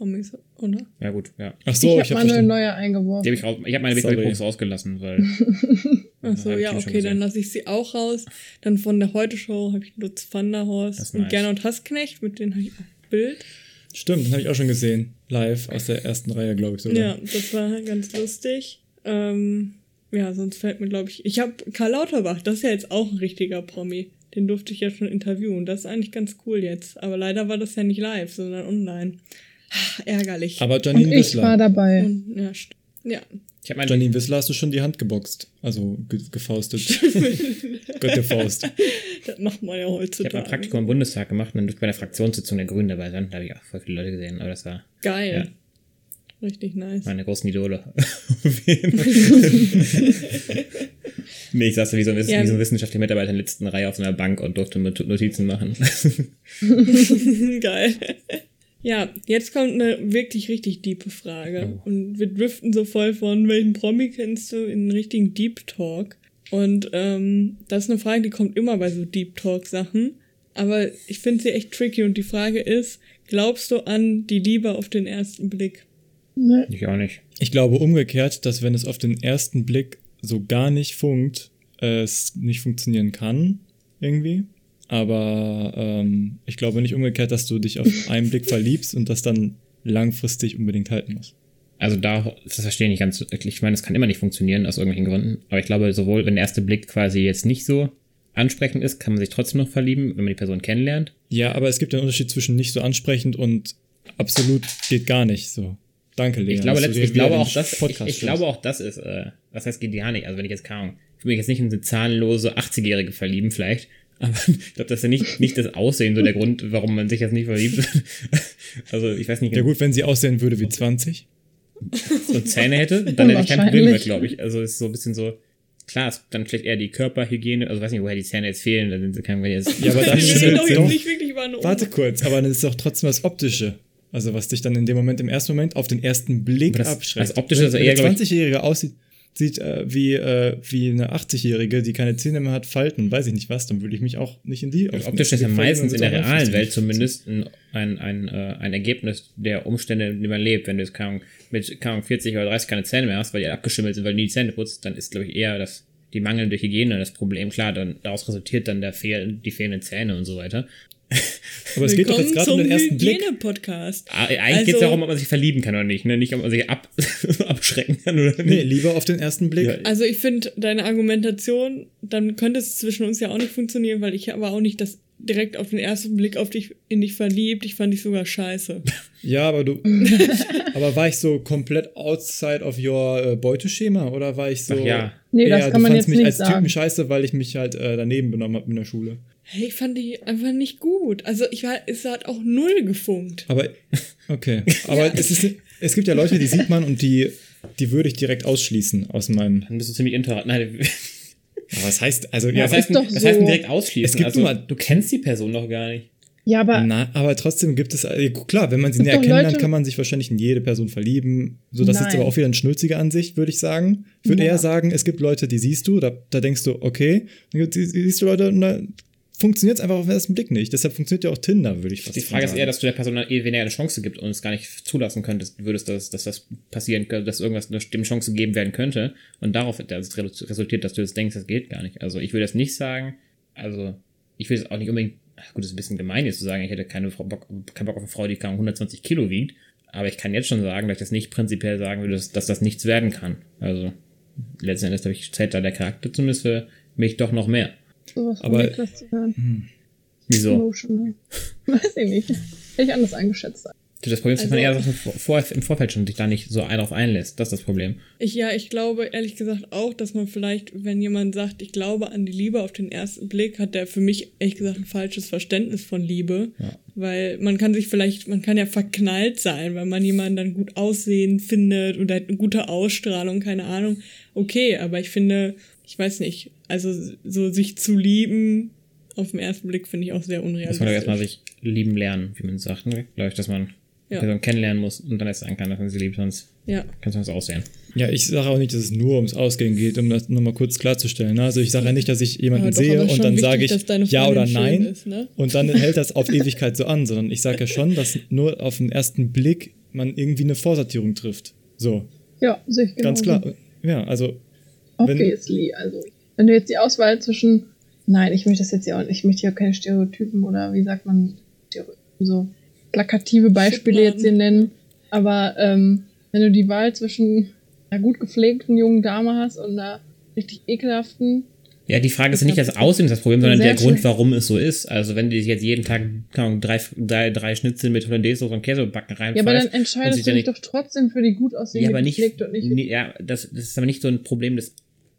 BVB-Promis, oder? Ja, gut, ja. Ach ich so, habe ich, hab Manuel verstanden. Neuer eingeworfen. Die hab ich raus, ich habe meine Sorry. BVB-Pros rausgelassen, weil. <laughs> Achso, hab ich ja, okay, dann lasse ich sie auch raus. Dann von der Heute-Show habe ich Lutz van der Horst und nice. Gernot Hassknecht, mit denen habe ich auch ein Bild. Stimmt, den habe ich auch schon gesehen. Live aus der ersten Reihe, glaube ich sogar. Ja, das war ganz lustig. Ähm, ja, sonst fällt mir, glaube ich, ich habe Karl Lauterbach, das ist ja jetzt auch ein richtiger Promi. Den durfte ich ja schon interviewen. Das ist eigentlich ganz cool jetzt. Aber leider war das ja nicht live, sondern online. Ah, Ärgerlich. Aber Und Janine ich war Wissler. dabei. Und, ja, ja. Ich habe meine, Janine Wissler hast du schon die Hand geboxt. Also ge gefaustet. <laughs> Götterfaust. Das macht man ja ich habe heutzutage. mein Praktikum im Bundestag gemacht und dann durfte ich bei der Fraktionssitzung der Grünen dabei sein. Da habe ich auch voll viele Leute gesehen, aber das war Geil. Richtig nice. meine großen Idole. <laughs> nee, ich saß da wie so, ein, Ja. wie so ein wissenschaftlicher Mitarbeiter in der letzten Reihe auf so einer Bank und durfte Notizen machen. <laughs> Geil. Ja, jetzt kommt eine wirklich richtig diepe Frage. Oh. Und wir driften so voll von, welchen Promi kennst du, in Richtung Deep Talk. Und ähm, das ist eine Frage, die kommt immer bei so Deep Talk-Sachen. Aber ich finde sie echt tricky. Und die Frage ist, glaubst du an die Liebe auf den ersten Blick? Ne, Ich auch nicht. Ich glaube umgekehrt, dass wenn es auf den ersten Blick so gar nicht funkt, es nicht funktionieren kann, irgendwie. Aber ähm, ich glaube nicht umgekehrt, dass du dich auf <laughs> einen Blick verliebst und das dann langfristig unbedingt halten muss. Also da, das verstehe ich nicht ganz. Ich meine, es kann immer nicht funktionieren aus irgendwelchen Gründen. Aber ich glaube, sowohl wenn der erste Blick quasi jetzt nicht so ansprechend ist, kann man sich trotzdem noch verlieben, wenn man die Person kennenlernt. Ja, aber es gibt einen Unterschied zwischen nicht so ansprechend und absolut geht gar nicht. So, danke, Lea. Ich glaube, du letztlich, ich glaube auch, das, ich, ich glaube auch, das ist, äh, was heißt geht ja nicht. Also wenn ich jetzt keine Ahnung, ich will mich jetzt nicht in eine zahlenlose 80-Jährige verlieben vielleicht, aber ich glaube, das ist ja nicht, nicht das Aussehen so der Grund, warum man sich jetzt nicht verliebt. <laughs> also ich weiß nicht, Ja gut, wenn sie aussehen würde wie 20. so Zähne hätte, dann hätte ich kein Problem Wahrscheinlich. glaube ich. Also es ist so ein bisschen so, klar, ist dann vielleicht eher die Körperhygiene, also weiß nicht, woher die Zähne jetzt fehlen, dann sind sie kein jetzt. Ja, aber dann Wir schimmelt reden doch sie jetzt doch. nicht wirklich über Warte kurz, aber dann ist doch trotzdem das Optische. Also was dich dann in dem Moment, im ersten Moment auf den ersten Blick das- abschreckt. das Optische ist Wenn eher, der glaub ich- 20-Jährige aussieht, sieht äh, wie, äh, wie eine 80-Jährige, die keine Zähne mehr hat, Falten, weiß ich nicht was, dann würde ich mich auch nicht in die auf Optisch ist ja meistens in der realen Welt zumindest ein, ein, ein, äh, ein Ergebnis der Umstände, in denen man lebt. Wenn du jetzt Ahnung, mit Ahnung, 40 oder 30 keine Zähne mehr hast, weil die abgeschimmelt sind, weil du nie die Zähne putzt, dann ist, glaube ich, eher das, die mangelnde Hygiene das Problem. Klar, dann daraus resultiert dann der Fehl, die fehlenden Zähne und so weiter. <laughs> Aber es geht doch jetzt gerade um den ersten Blick. Hygiene-Podcast. Ah, Eigentlich Also- geht es darum, ob man sich verlieben kann oder nicht, ne? Nicht, ob man sich ab, <laughs> abschrecken kann oder nicht. Nee, lieber auf den ersten Blick. Ja. Also ich finde deine Argumentation, dann könnte es zwischen uns ja auch nicht funktionieren, weil ich aber auch nicht das direkt auf den ersten Blick auf dich in dich verliebt. Ich fand dich sogar scheiße. Ja, aber du. <laughs> aber war ich so komplett outside of your äh, Beuteschema oder war ich so. Ach ja. Nee, das kann du man fandst jetzt mich nicht als sagen. Typen scheiße, weil ich mich halt äh, daneben benommen habe in der Schule. Hey, ich fand die einfach nicht gut. Also ich war, es hat auch null gefunkt. Aber <laughs> okay. Aber es ist es gibt ja Leute, die sieht man und die die würde ich direkt ausschließen aus meinem. Dann bist du ziemlich intolerant. Nein, <laughs> Aber was heißt also ja, ja, was, ist heißt, was heißt so. direkt ausschließen? Es gibt also, immer- du kennst die Person doch gar nicht. Ja, aber na, aber trotzdem gibt es äh, klar, wenn man sie näher kennenlernt, kann man sich wahrscheinlich in jede Person verlieben. So das ist Nein. aber auch wieder eine schnulzige Ansicht, würde ich sagen. Ich würde Ja. eher sagen, es gibt Leute, die siehst du, da, da denkst du, okay, dann siehst du Leute, und da funktioniert es einfach auf den ersten Blick nicht. Deshalb funktioniert ja auch Tinder, würde ich fast Die Frage ist sagen. eher, dass du der Person eh weniger eine Chance gibt und es gar nicht zulassen könntest, würdest, dass, dass das passieren könnte, dass irgendwas dem Chance gegeben werden könnte und darauf das resultiert, dass du jetzt denkst, das geht gar nicht. Also ich würde jetzt nicht sagen, also ich will jetzt auch nicht unbedingt, ach gut, das ist ein bisschen gemein jetzt zu sagen, ich hätte keine Frau Bock, keinen Bock auf eine Frau, die kaum 120 Kilo wiegt, aber ich kann jetzt schon sagen, dass ich das nicht prinzipiell sagen würde, dass, dass das nichts werden kann. Also letzten Endes, glaube ich, zählt da der Charakter zumindest für mich doch noch mehr. Sowas Aber- Niklas zu hören. Wieso? Emotional. <laughs> Weiß ich nicht. Hätte ich anders eingeschätzt. Das Problem ist, dass man Also- eher Sachen vor, vor, im Vorfeld schon sich da nicht so drauf einlässt. Das ist das Problem. Ich, ja, ich glaube ehrlich gesagt auch, dass man vielleicht, wenn jemand sagt, ich glaube an die Liebe auf den ersten Blick, hat der für mich ehrlich gesagt ein falsches Verständnis von Liebe. Ja. Weil man kann sich vielleicht, man kann ja verknallt sein, weil man jemanden dann gut aussehen findet oder hat eine gute Ausstrahlung, keine Ahnung. Okay, aber ich finde, ich weiß nicht, also so sich zu lieben auf den ersten Blick finde ich auch sehr Muss man doch unrealistisch. erstmal sich lieben lernen, wie man sagt. Ne? Glaube ich, dass man Ja. Person kennenlernen muss und dann erst sagen kann, dass man sie liebt, sonst ja. kann es sonst aussehen. Ja, ich sage auch nicht, dass es nur ums Ausgehen geht, um das nochmal kurz klarzustellen. ne? Also ich sage ja nicht, dass ich jemanden doch, sehe und dann sage ich ja oder nein ist, ne? und dann hält das auf Ewigkeit so an, sondern ich sage ja schon, dass nur auf den ersten Blick man irgendwie eine Vorsortierung trifft. So, Ja, sehe ich genau. ganz klar. Ja, also wenn- Obviously. Also, wenn du jetzt die Auswahl zwischen, nein, ich möchte das jetzt ja auch nicht, ich möchte ja keine Stereotypen oder wie sagt man, so plakative Beispiele Schubladen. jetzt hier nennen. Aber ähm, wenn du die Wahl zwischen einer gut gepflegten jungen Dame hast und einer richtig ekelhaften, Ja, die Frage ist ja Ich nicht das Aussehen ist das Problem, sondern der Grund, warum es so ist. Also wenn du dich jetzt jeden Tag Ahnung, drei, drei, drei Schnitzel mit Hollandaise und Käsebacken ja, aber dann entscheidest du dich doch trotzdem für die gut aussehende ja, aber nicht, und nicht ja, das, das ist aber nicht so ein Problem des,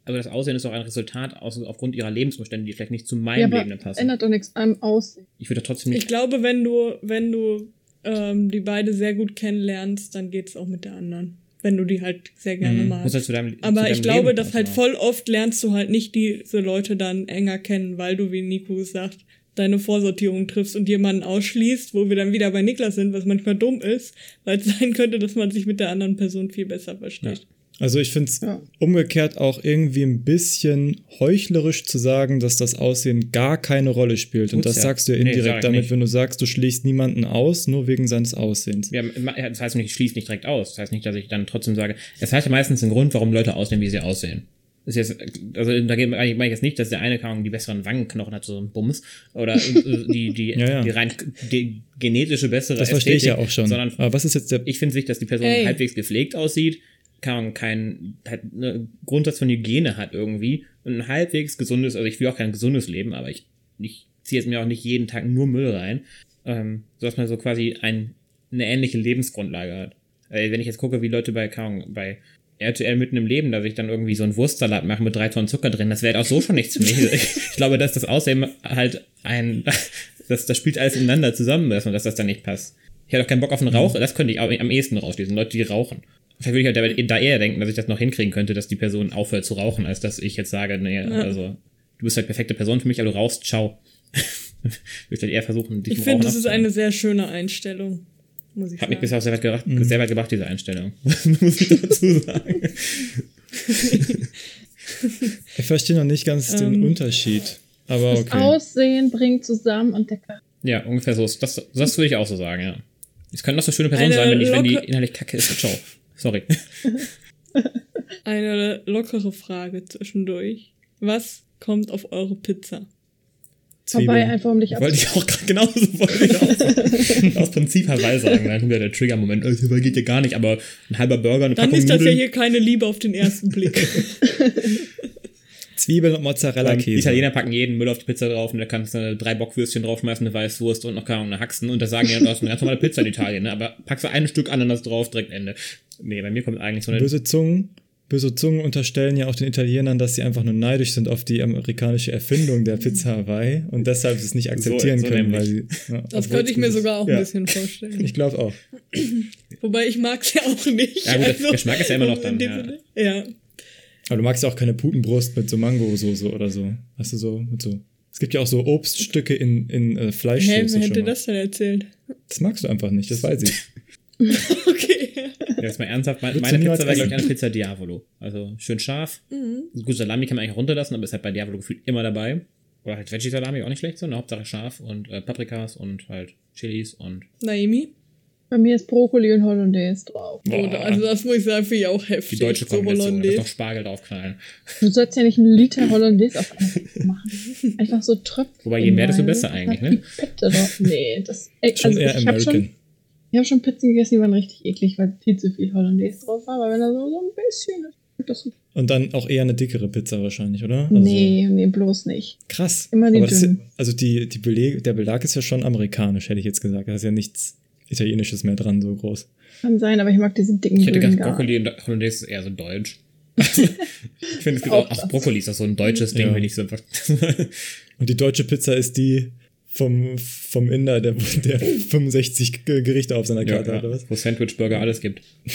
also das Aussehen ist auch ein Resultat aus, aufgrund ihrer Lebensumstände, die vielleicht nicht zu ja, meinem aber Leben passen. ändert doch nichts am Aussehen. Ich würde trotzdem Ich nicht, glaube, wenn du, wenn du ähm, die beide sehr gut kennenlernst, dann geht's auch mit der anderen. Wenn du die halt sehr gerne Mhm. muss magst. halt zu deinem, Aber ich glaube, Leben dass halt auch. voll oft lernst du halt nicht diese Leute dann enger kennen, weil du, wie Nico sagt, deine Vorsortierung triffst und jemanden ausschließt, wo wir dann wieder bei Niklas sind, was manchmal dumm ist, weil es <laughs> sein könnte, dass man sich mit der anderen Person viel besser versteht. Also ich finde es Ja. umgekehrt auch irgendwie ein bisschen heuchlerisch zu sagen, dass das Aussehen gar keine Rolle spielt. Und Tut's das ja. sagst du ja Nee, indirekt sag ich damit, nicht. wenn du sagst, du schließt niemanden aus, nur wegen seines Aussehens. Ja, das heißt nicht, ich schließe nicht direkt aus. Das heißt nicht, dass ich dann trotzdem sage, es hat ja meistens einen Grund, warum Leute aussehen, wie sie aussehen. Das ist jetzt, also da geht- meine ich jetzt nicht, dass der eine Ahnung, die besseren Wangenknochen hat, so ein Bums, oder <laughs> die, die, Ja, ja. die rein die genetische bessere Das verstehe ich ja Ästhetik, auch schon. Sondern Aber was ist jetzt der ich finde sich, dass die Person Ey. halbwegs gepflegt aussieht, kein, kein halt eine Grundsatz von Hygiene hat irgendwie und ein halbwegs gesundes, also ich will auch kein gesundes Leben, aber ich, ich ziehe jetzt mir auch nicht jeden Tag nur Müll rein, ähm, sodass man so quasi ein, eine ähnliche Lebensgrundlage hat. Äh, wenn ich jetzt gucke, wie Leute bei, keine Ahnung, bei RTL mitten im Leben, dass ich dann irgendwie so einen Wurstsalat mache mit drei Tonnen Zucker drin, das wäre auch so schon nichts für mich. Ich, <laughs> ich glaube, dass das Aussehen halt ein, <laughs> das, das spielt alles ineinander zusammen, dass, man- dass das dann nicht passt. Ich hätte auch keinen Bock auf einen Raucher, das könnte ich auch am ehesten rausschließen, Leute, die rauchen. Vielleicht würde ich halt da- da eher denken, dass ich das noch hinkriegen könnte, dass die Person aufhört zu rauchen, als dass ich jetzt sage, nee, also, du bist halt perfekte Person für mich, aber du rauchst, ciao. <laughs> würde ich halt eher versuchen, dich Ich finde, das ist eine sehr schöne Einstellung. Muss ich Hat mich sagen. bisher auch sehr weit, gebracht, sehr weit gebracht, diese Einstellung. <laughs> muss ich dazu sagen. <laughs> Ich verstehe noch nicht ganz den Ähm, Unterschied. Aber Das okay. Aussehen bringt zusammen und der Charakter. Ja, ungefähr so. ist- Das, das würde ich auch so sagen, ja. Es können doch so schöne Personen Eine sein, wenn die, wenn die innerlich kacke ist. Ciao. Sorry. <laughs> Eine lockere Frage zwischendurch. Was kommt auf eure Pizza? Vorbei, einfach um dich Wollte ich auch gerade genauso wollte ich auch sagen. <laughs> Aus Prinzip Hawaii sagen. Dann kommt ja der Trigger-Moment. Oh, Hawaii geht ja gar nicht, aber ein halber Burger, eine Dann Packung ist das ja Nudeln. hier keine Liebe auf den ersten Blick. <laughs> Zwiebeln und Mozzarella-Käse. Italiener packen jeden Müll auf die Pizza drauf und da kannst du drei Bockwürstchen draufschmeißen, eine Weißwurst und noch keine Ahnung, eine Haxen und das sagen die dann, das ist eine ganz normale Pizza in Italien, ne? aber packst du ein Stück Ananas drauf, direkt Ende. Nee, bei mir kommt eigentlich so eine Böse Zungen, böse Zungen unterstellen ja auch den Italienern, dass sie einfach nur neidisch sind auf die amerikanische Erfindung der Pizza Hawaii und deshalb es nicht akzeptieren so können, nämlich. weil sie. Ja, Das könnte ich mir sogar auch ja. ein bisschen vorstellen. Ich glaube auch. Wobei ich mag es ja auch nicht. Ja, gut, der Geschmack ist ja immer noch dann, ja. Ja. Aber du magst ja auch keine Putenbrust mit so Mangosoße oder so. Hast du so mit so. Es gibt ja auch so Obststücke in, in äh, Hä, Fleischsoße. wer schon hätte das denn erzählt? das magst du einfach nicht, das weiß ich. <laughs> Okay. Ja, jetzt mal ernsthaft, meine, meine Pizza wäre, glaube ich, eine Pizza Diavolo. Also schön scharf. Mhm. Gut, Salami kann man eigentlich runterlassen, aber ist halt bei Diavolo gefühlt immer dabei. Oder halt Veggie-Salami auch nicht schlecht, so. Eine Hauptsache scharf und äh, Paprikas und halt Chilis und. Naimi? Bei mir ist Brokkoli und Hollandaise drauf. Oder, also das muss ich sagen, finde ich auch Die heftig. deutsche so Kombination. Da Hollandaise. Spargel draufknallen. Du sollst ja nicht einen Liter Hollandaise auf machen. Einfach so Tröpfchen. Wobei, je mehr, desto besser eigentlich, ne? Pipette drauf. Nee, das ey, Schon also eher ich habe schon, American. ich hab schon Pizzen gegessen, die waren richtig eklig, weil viel zu viel Hollandaise drauf war. Aber wenn da so, so ein bisschen das. Und dann auch eher eine dickere Pizza wahrscheinlich, oder? Also, nee, nee, bloß nicht. Krass. Immer die Aber das ist, also die, die Beleg, der Belag ist ja schon amerikanisch, hätte ich jetzt gesagt. Da ist ja nichts Italienisches mehr dran, so groß. Kann sein, aber ich mag diese dicken Ich hätte gar Brokkoli und Hollandaise ist eher so deutsch. Also, <laughs> ich finde, es gibt auch, Auch auch das. Brokkoli ist auch so ein deutsches Ding, Ja. wenn ich so einfach. <laughs> Und die deutsche Pizza ist die vom, vom Inder, der, der 65 Ge- Gerichte auf seiner ja, Karte hat, oder ja, was? wo Sandwich Burger alles gibt. <laughs>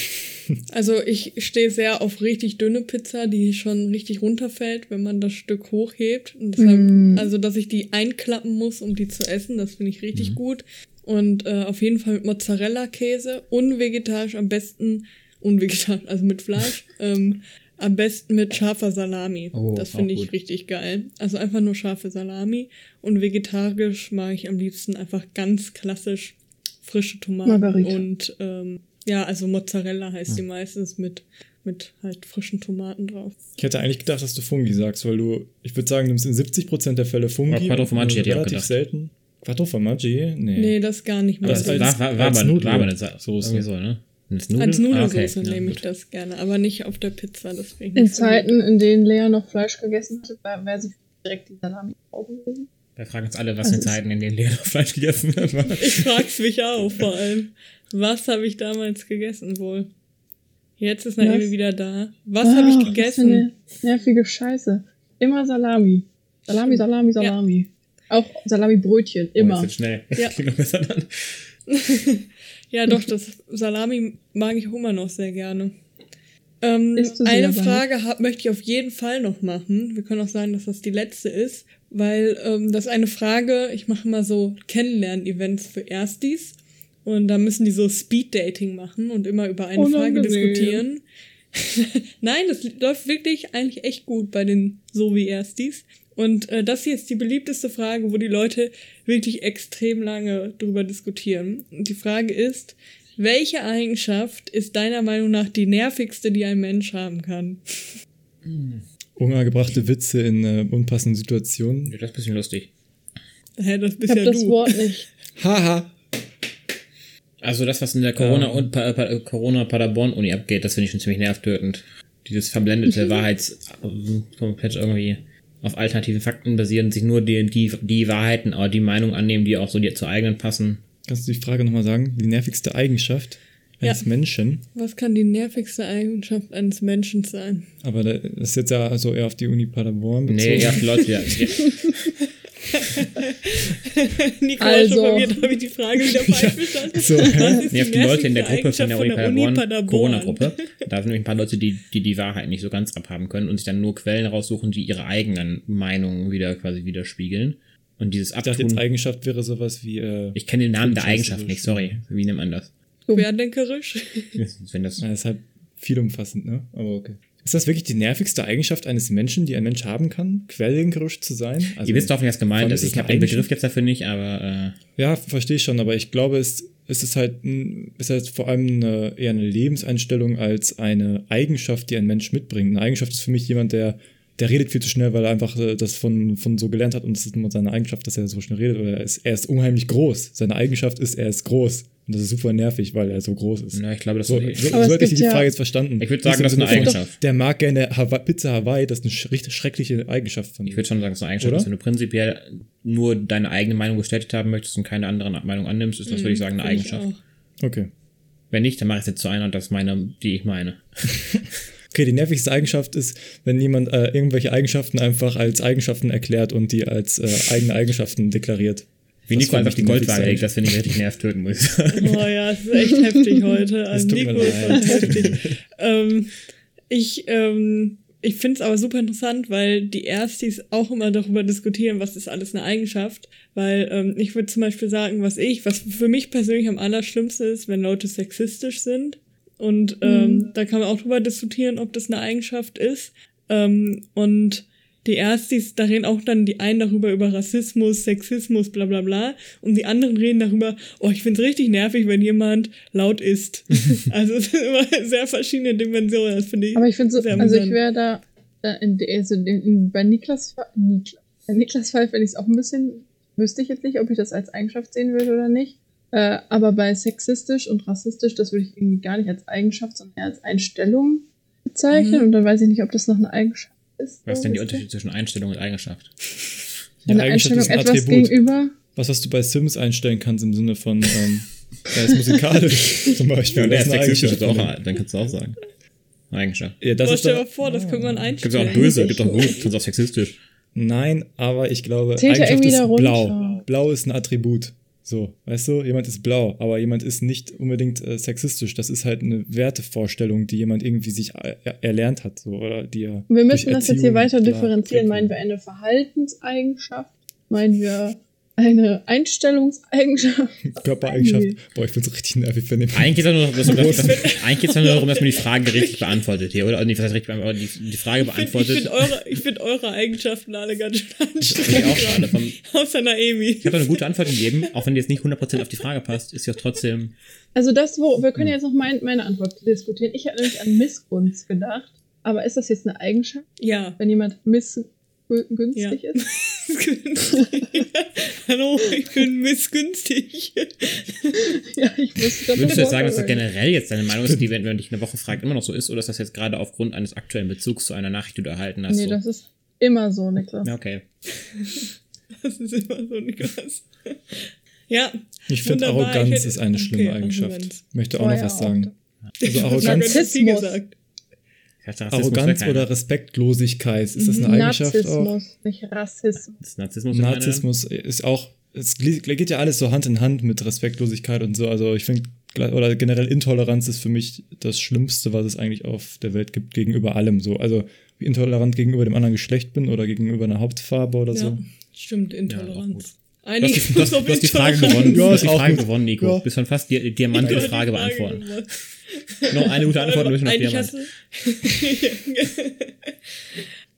Also ich stehe sehr auf richtig dünne Pizza, die schon richtig runterfällt, wenn man das Stück hochhebt. Und deshalb, Mm. Also, dass ich die einklappen muss, um die zu essen, das finde ich richtig Mhm. gut. Und äh, auf jeden Fall mit Mozzarella-Käse, unvegetarisch am besten, unvegetarisch, also mit Fleisch, <laughs> ähm, am besten mit scharfer Salami. Oh, das finde ich gut. richtig geil. Also einfach nur scharfe Salami. Und vegetarisch mag ich am liebsten einfach ganz klassisch frische Tomaten Margarita. und ähm, ja, also Mozzarella heißt die meistens mit, mit halt frischen Tomaten drauf. Ich hätte eigentlich gedacht, dass du Fungi sagst, weil du, ich würde sagen, du nimmst in 70% der Fälle Fungi. Aber Quattro Formaggi hätte ich auch relativ gedacht. selten. Quattro Formaggi? Nee. Nee, das gar nicht mehr. Das war, war, war, als aber, Nudel- war aber eine Soße. Irgendwie so, ne? Als Nudel? Als Nudelsoße Ah, okay. nehme ja, ich gut. das gerne, aber nicht auf der Pizza. Ich In. Zeiten, in denen Lea noch Fleisch gegessen hatte, war- wäre sie direkt die Salami drauf gewesen. Wir fragen uns alle, was Also in Zeiten, in denen Lea noch Fleisch gegessen hat. war. Ich frag's mich auch vor allem. Was habe ich damals gegessen wohl? Jetzt ist Naomi wieder da. Was habe ich Ach, Was für gegessen? eine nervige Scheiße. Immer Salami. Salami, Salami, Salami. Auch Salami-Brötchen, Oh, immer. jetzt schnell. Ja. <laughs> Klingt noch besser dann. <laughs> Ja, doch, das Salami mag ich auch immer noch sehr gerne. Ähm, eine Frage hab, möchte ich auf jeden Fall noch machen. Wir können auch sagen, dass das die letzte ist, weil ähm, das ist eine Frage, ich mache immer so Kennenlernen-Events für Erstis und da müssen die so Speed-Dating machen und immer über eine Frage Unangenehm. diskutieren. <laughs> Nein, das läuft wirklich eigentlich echt gut bei den so wie Erstis. Und äh, das hier ist die beliebteste Frage, wo die Leute wirklich extrem lange drüber diskutieren. Und die Frage ist, welche Eigenschaft ist deiner Meinung nach die nervigste, die ein Mensch haben kann? <laughs> Unangebrachte Witze in äh, unpassenden Situationen. Ja, das ist ein bisschen lustig. Hä, das Ich bist habe ja das du. Wort nicht. Haha. Also das, was in der Corona- und pa pa Corona Paderborn-Uni abgeht, das finde ich schon ziemlich nervtötend. Dieses verblendete <laughs> Wahrheits komplett irgendwie auf alternativen Fakten basieren, sich nur die, die, die Wahrheiten, aber die Meinung annehmen, die auch so dir zur eigenen passen. Kannst du die Frage nochmal sagen? Die nervigste Eigenschaft eines Ja. Menschen. Was kann die nervigste Eigenschaft eines Menschen sein? Aber da- das ist jetzt ja also eher auf die Uni Paderborn bezogen. Nee, ja, die Leute, ja, <laughs> <laughs> Nico Also. also. verwirrt, habe ich die Frage wieder <laughs> falsch verstanden. So, auf die Leute in der Gruppe von der Uni Paderborn, Paderborn? Corona-Gruppe. <laughs> Da sind nämlich ein paar Leute, die, die die Wahrheit nicht so ganz abhaben können und sich dann nur Quellen raussuchen, die ihre eigenen Meinungen wieder quasi widerspiegeln. Und dieses Ich dachte jetzt Abtun, Eigenschaft wäre sowas wie, äh, ich kenne den Namen der Eigenschaft nicht, sorry. Wie nennt man das? Querdenkerisch. Wenn das ja, ist halt viel umfassend, ne? Aber okay. Ist das wirklich die nervigste Eigenschaft eines Menschen, die ein Mensch haben kann? Quellengerusch zu sein? Also, Ihr wisst hoffentlich, was gemeint wann ist. Ich habe den Begriff jetzt dafür nicht, aber Ja, verstehe ich schon, aber ich glaube, es, es ist halt, ist halt vor allem eine, eher eine Lebenseinstellung als eine Eigenschaft, die ein Mensch mitbringt. Eine Eigenschaft ist für mich jemand, der, der redet viel zu schnell, weil er einfach äh, das von, von so gelernt hat und das ist immer seine Eigenschaft, dass er so schnell redet. Oder er ist, er ist unheimlich groß. Seine Eigenschaft ist, er ist groß. Und das ist super nervig, weil er so groß ist. na, ich glaube, das So, ist so, so hätte ich die ja- Frage jetzt verstanden. Ich würde sagen, das ist eine Eigenschaft. Der mag gerne Hawa Pizza Hawaii, das ist eine sch richtig schreckliche Eigenschaft von ihm. Ich würde schon sagen, es ist eine Eigenschaft, Oder? dass wenn du prinzipiell nur deine eigene Meinung bestätigt haben möchtest und keine andere Meinung annimmst, ist das, würde ich sagen, eine Eigenschaft. Okay. Wenn nicht, dann mache ich es jetzt zu einer und das ist meine, die ich meine. <laughs> Okay, die nervigste Eigenschaft ist, wenn jemand äh, irgendwelche Eigenschaften einfach als Eigenschaften erklärt und die als äh, eigene Eigenschaften deklariert. Wie Nico einfach die Goldwaage legt, <laughs> das finde ich richtig nervtötend, muss ich sagen. Oh ja, es ist echt heftig heute. Also Nico ist heute heftig. ähm, ich ähm, ich finde es aber super interessant, weil die Erstis auch immer darüber diskutieren, was ist alles eine Eigenschaft. Weil ähm, ich würde zum Beispiel sagen, was ich, was für mich persönlich am allerschlimmsten ist, wenn Leute sexistisch sind. Und ähm, da kann man auch drüber diskutieren, ob das eine Eigenschaft ist. Ähm, und die Erstis, da reden auch dann die einen darüber über Rassismus, Sexismus, bla bla bla. Und die anderen reden darüber, oh, ich find's richtig nervig, wenn jemand laut ist. <laughs> also es sind immer sehr verschiedene Dimensionen. Das finde ich. Aber ich finde so, sehr also ich wäre da, da in, der- also in, in, bei Niklas, Fa- Niklas, bei Niklas Fall finde ich es auch ein bisschen, wüsste ich jetzt nicht, ob ich das als Eigenschaft sehen würde oder nicht. Äh, aber bei sexistisch und rassistisch, das würde ich irgendwie gar nicht als Eigenschaft, sondern eher als Einstellung bezeichnen. Mhm. Und dann weiß ich nicht, ob das noch eine Eigenschaft ist. Was ist denn die wisst ihr? Unterschied zwischen Einstellung und Eigenschaft? Eine Eigenschaft Einstellung ist ein etwas Attribut. gegenüber. Was, was du bei Sims einstellen kannst im Sinne von, ähm, <laughs> er ist musikalisch <laughs> zum Beispiel. Ja, der Das ist eine sexistisch, Eigenschaft ist auch, dann kannst du auch sagen. Eigenschaft. Ja, das Boah, stell dir mal vor, das könnte man Gibt es einstellen. auch böse, gibt auch gut, kannst auch sexistisch. nein, aber ich glaube, Zählt Eigenschaft ist blau. Blau ist ein Attribut. So, weißt du, jemand ist blau, aber jemand ist nicht unbedingt äh, sexistisch. Das ist halt eine Wertevorstellung, die jemand irgendwie sich er erlernt hat, so, oder die er Wir müssen das jetzt hier weiter differenzieren. Meinen wir eine Verhaltenseigenschaft? Meinen wir eine Einstellungseigenschaft? <laughs> Körpereigenschaft. Boah, ich find's richtig nervig, wenn jemand Eigentlich geht es nur, nur darum, dass man die Frage richtig beantwortet hier, oder? Nicht, was heißt richtig beantwortet, die, die Frage Ich finde beantwortet. find eure, ich find eure Eigenschaften alle ganz schön Finde ich anstrengend. auch schade. Vom, Außer Naemi. ich habe eine gute Antwort gegeben, auch wenn die jetzt nicht 100% auf die Frage passt, ist ja trotzdem. Also das, wo wir können jetzt noch mein, meine Antwort diskutieren. Ich hätte nämlich an Missgunst gedacht. Aber ist das jetzt eine Eigenschaft, Ja. wenn jemand missgünstig Ja. ist? <laughs> Hallo, ich bin missgünstig. <laughs> ja, ich wusste das Würdest du jetzt sagen, dass das generell jetzt deine Meinung ist, die, wenn man dich eine Woche fragt, immer noch so ist, oder ist das jetzt gerade aufgrund eines aktuellen Bezugs zu einer Nachricht, die du erhalten hast? Nee, so? das ist immer so, Niklas. okay. <laughs> Das ist immer so, Niklas. Ja. Ich finde. Arroganz Ich hätte- ist eine schlimme okay, Eigenschaft. Arroganz. Möchte auch noch was auch. sagen. Also Ich Arroganz, Narzissmus. gesagt. Arroganz oder. Respektlosigkeit, ist das eine Eigenschaft auch? Narzissmus, nicht Rassismus. Ist Narzissmus? Narzissmus ist auch, es geht ja alles so Hand in Hand mit Respektlosigkeit und so. Also ich finde, oder generell Intoleranz ist für mich das Schlimmste, was es eigentlich auf der Welt gibt, gegenüber allem so. Also wie intolerant gegenüber dem anderen Geschlecht bin oder gegenüber einer Hauptfarbe oder Ja, so. stimmt, Ja, auch gut. Intoleranz. Du hast, Einige die, du, hast, <laughs> du hast die Frage gewonnen. Du Ja, hast die auch Frage gut. gewonnen, Nico. Ja. Du bist schon fast die Diamant die Frage beantworten. Noch eine gute Antwort, du bist noch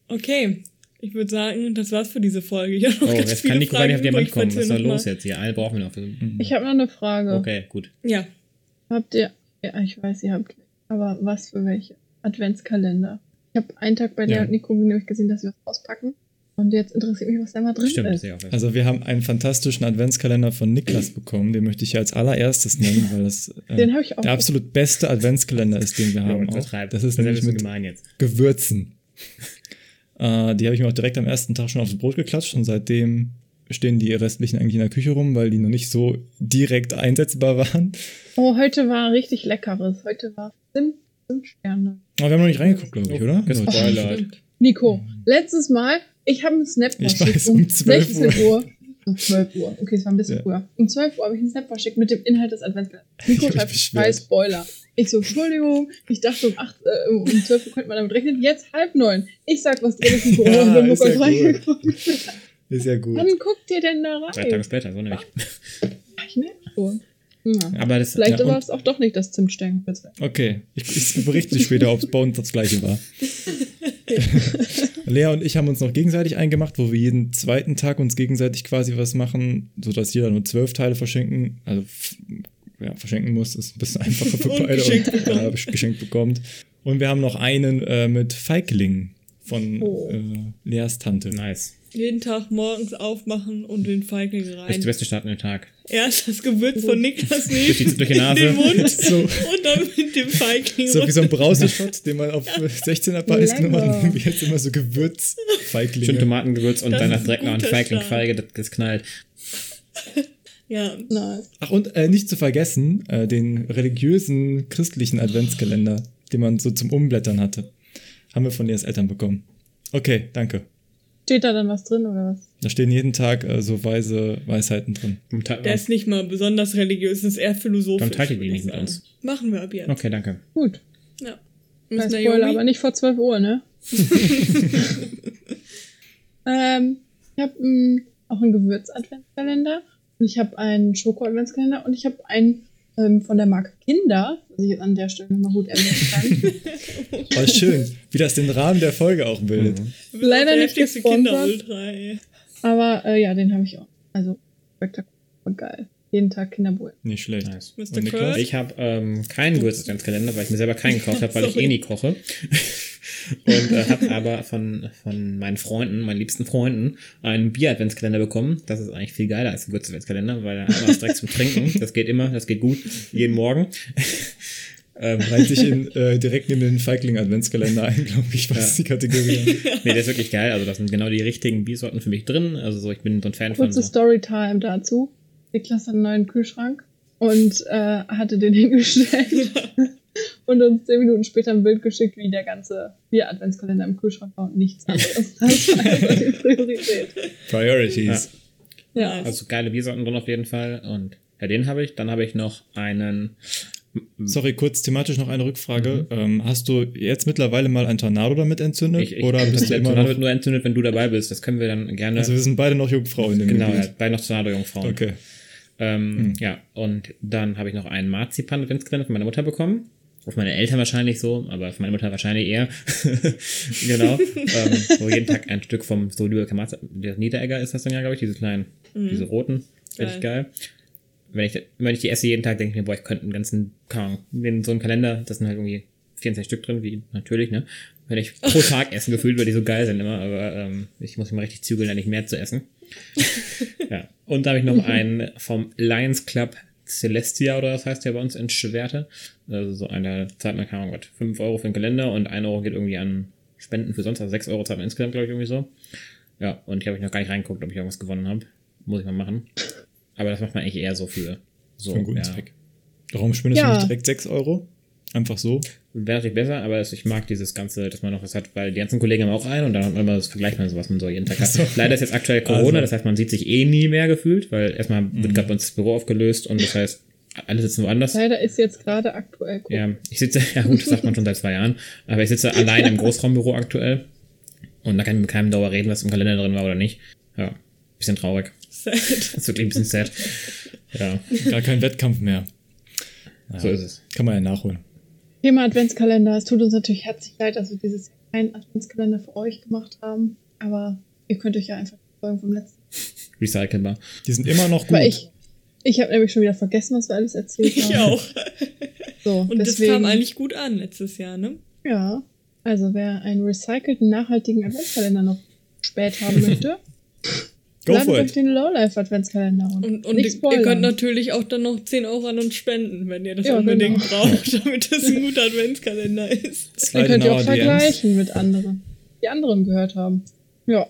okay, ich würde sagen, das war's für diese Folge. Ich Oh, ganz jetzt viele kann Nico gar nicht auf Diamant kommen. Was ist wir da los jetzt hier? Eine brauchen wir noch. Ich habe noch eine Frage. Okay, gut. Ja, Habt ihr, ja, ich weiß, ihr habt, aber was für welche? Adventskalender. Ich habe einen Tag bei Ja. der und Nico nämlich gesehen, dass wir was auspacken. Und jetzt interessiert mich, was da mal drin Stimmt, das ist. sehe ich auch. Also wir haben einen fantastischen Adventskalender von Niklas bekommen, den möchte ich hier als allererstes nennen, weil das äh, Den habe ich auch. der absolut beste Adventskalender ist, den wir Ja, haben. übertreibt. Das ist ja nämlich mit gemein jetzt. Gewürzen. <laughs> äh, die habe ich mir auch direkt am ersten Tag schon aufs Brot geklatscht und seitdem stehen die restlichen eigentlich in der Küche rum, weil die noch nicht so direkt einsetzbar <laughs> waren. Oh, heute war richtig leckeres. Heute war Zimt, Zimtsterne. Aber wir haben noch nicht reingeguckt, glaube ich, oder? gespoilert. stimmt. Nico, letztes Mal, ich habe einen Snap Ich verschickt weiß, um 12 Uhr. 16 Uhr. Um 12 Uhr. Okay, es war ein bisschen Ja. früher. Um 12 Uhr habe ich einen Snap verschickt mit dem Inhalt des Adventskalenders. <laughs> Nico schreibt scheiß Spoiler. Ich so, Entschuldigung, ich dachte um, 8, äh, um 12 Uhr könnte man damit rechnen. Jetzt halb neun. Ich sag, was drin ist. Nico, Ja, und bin ja reingeguckt. Ist ja gut. Wann guckt ihr denn da Drei Tage rein? später, so nämlich. Ich merke schon. Ja. Aber das, Vielleicht Ja, war es auch doch nicht das Zimtstern. Okay, ich, ich berichte dir später, ob es bei uns das gleiche war. <laughs> Lea und ich haben uns noch gegenseitig eingemacht, wo wir jeden zweiten Tag uns gegenseitig quasi was machen, sodass jeder nur zwölf Teile verschenken, also ja, verschenken muss, ist ein bisschen einfacher für <laughs> Und beide geschenkt und bekommt. ja, geschenkt bekommt. Und wir haben noch einen äh, mit Feigling von Oh. äh, Leas Tante. nice. Jeden Tag morgens aufmachen und den Feigling Das ist rein. die beste Start in den Tag. Erst das Gewürz von Niklas Durch die, nehmen, durch die in Nase. den Mund <laughs> So. und dann mit dem Feigling So wie so ein runter. Brauseshot, den man auf 16er Preis genommen hat, wir jetzt immer so Gewürzfeiglinge. Schön Tomatengewürz und Das dann direkt noch ein an guter Feigling-Feige, das, das knallt. <laughs> Ja, Nice. Ach, und äh, nicht zu vergessen, äh, den religiösen christlichen Adventskalender, den man so zum Umblättern hatte. Haben wir von Leas Eltern bekommen. Okay, danke. Steht da dann was drin oder was? Da stehen jeden Tag äh, so weise Weisheiten drin. Der ist nicht mal besonders religiös, das ist eher philosophisch. Warum teilt ihr die nicht ich mit uns? Machen wir ab jetzt. Okay, danke. Gut. Ja. Kein Spoiler, aber nicht vor 12 Uhr, ne? <laughs> ähm, ich habe auch einen Gewürz-Adventskalender und ich habe einen Schoko-Adventskalender und ich habe einen ähm, von der Marke Kinder, was ich jetzt an der Stelle nochmal gut erwähnen kann. <laughs> Oh, schön, wie das den Rahmen der Folge auch bildet. Mhm. Leider nicht heftigste gesponsert. Kinder-Ultra, ey. Aber äh, ja, den habe ich auch. Also spektakulär und geil. Jeden Tag Kinderbull. Nicht schlecht. Nice. Mr. Und Niklas? Kurt? Ich habe ähm, keinen Gewürz-Adventskalender, weil ich mir selber keinen gekauft habe, weil ich <laughs> eh nie koche. <laughs> Und äh, habe aber von, von meinen Freunden, meinen liebsten Freunden, einen Bier-Adventskalender bekommen. Das ist eigentlich viel geiler als ein Gewürz-Adventskalender, weil da man was direkt zum Trinken. Das geht immer, das geht gut, jeden Morgen. <laughs> ähm, Reiht sich in, äh, direkt neben den Feigling-Adventskalender ein, glaube ich, was Ja. die Kategorie nee, der ist wirklich geil. Also da sind genau die richtigen Biersorten für mich drin. Also so, ich bin so ein Fan von Kurze so. Storytime dazu. Niklas hat einen neuen Kühlschrank und äh, hatte den <laughs> hingestellt und uns zehn Minuten später ein Bild geschickt, wie der ganze Bier-Adventskalender im Kühlschrank war und nichts anderes. <laughs> Das war einfach die Priorität. Priorities. Ja. Also geile Biersorten drin auf jeden Fall. Und ja, den habe ich. Dann habe ich noch einen. Sorry, kurz thematisch noch eine Rückfrage. Ähm, hast du jetzt mittlerweile mal ein Tornado damit entzündet? Ich, ich, oder bist du der <laughs> immer Tornado wird nur entzündet, wenn du dabei bist. Das können wir dann gerne. Also wir sind beide noch Jungfrau in dem genau, ja, Gebiet. bei noch Tornado-Jungfrauen. Okay. Ähm, Ja, und dann habe ich noch einen Marzipan-Adventskalender von meiner Mutter bekommen. Auf meine Eltern wahrscheinlich so, aber für meine Mutter wahrscheinlich eher. <laughs> genau. ähm, wo jeden Tag ein Stück vom so Lübecker der Niederegger ist das dann ja, glaube ich, diese kleinen, diese roten. Richtig geil. Wenn ich, wenn ich die esse jeden Tag, denke ich mir, boah, ich könnte einen ganzen, keine Ahnung, in so einem Kalender, das sind halt irgendwie 24 Stück drin, wie natürlich, ne? Wenn ich pro <laughs> Tag essen gefühlt, weil die so geil sind immer, aber ähm, ich muss mich mal richtig zügeln, da nicht mehr zu essen. Ja. Und da habe ich noch einen vom Lions Club Celestia oder das heißt ja bei uns in Schwerte. Also so einer zahlt man, keine Ahnung, was, 5 Euro für den Kalender und 1 Euro geht irgendwie an Spenden für sonst, also 6 Euro zahlt man insgesamt, glaube ich, irgendwie so. Ja, und hier habe ich noch gar nicht reingeguckt, ob ich irgendwas gewonnen habe. Muss ich mal machen. Aber das macht man eigentlich eher so für so. Für einen guten ja. Zweck. Warum spendest Ja. du nicht direkt 6 Euro? Einfach so? Wäre natürlich besser, aber ich mag dieses Ganze, dass man noch was hat, weil die ganzen Kollegen haben auch einen und dann hat man immer das vergleicht man so, was man so jeden Tag hat. So. Leider ist jetzt aktuell Corona, Also. das heißt, man sieht sich eh nie mehr gefühlt, weil erstmal wird gerade bei uns das Büro aufgelöst und das heißt, alle sitzen woanders. Leider ist jetzt gerade aktuell. Corona. Ja, ich sitze, <laughs> ja gut, das sagt man schon seit zwei Jahren, aber ich sitze allein im Großraumbüro aktuell und da kann ich mit keinem Dauer reden, was im Kalender drin war oder nicht. Ja, bisschen traurig. Sad. Das ist wirklich ein bisschen sad. Ja, Gar kein Wettkampf mehr. Ja, so ist es. Kann man ja nachholen. Thema Adventskalender. Es tut uns natürlich herzlich leid, dass wir dieses Jahr keinen Adventskalender für euch gemacht haben. Aber ihr könnt euch ja einfach die Folgen vom letzten. <laughs> Recycelbar. Die sind immer noch gut. Weil ich, ich habe nämlich schon wieder vergessen, was wir alles erzählt <laughs> haben. Ich auch. So, Und deswegen, das kam eigentlich gut an letztes Jahr, ne? Ja. Also wer einen recycelten, nachhaltigen Adventskalender noch spät haben möchte, <laughs> For euch den Lowlife Adventskalender runter. Und, und ihr, ihr könnt natürlich auch dann noch 10 Euro an uns spenden, wenn ihr das Ja, unbedingt genau. braucht, <laughs> damit das ein guter Adventskalender ist. Dann könnt ihr auch vergleichen mit anderen, die anderen gehört haben. Ja.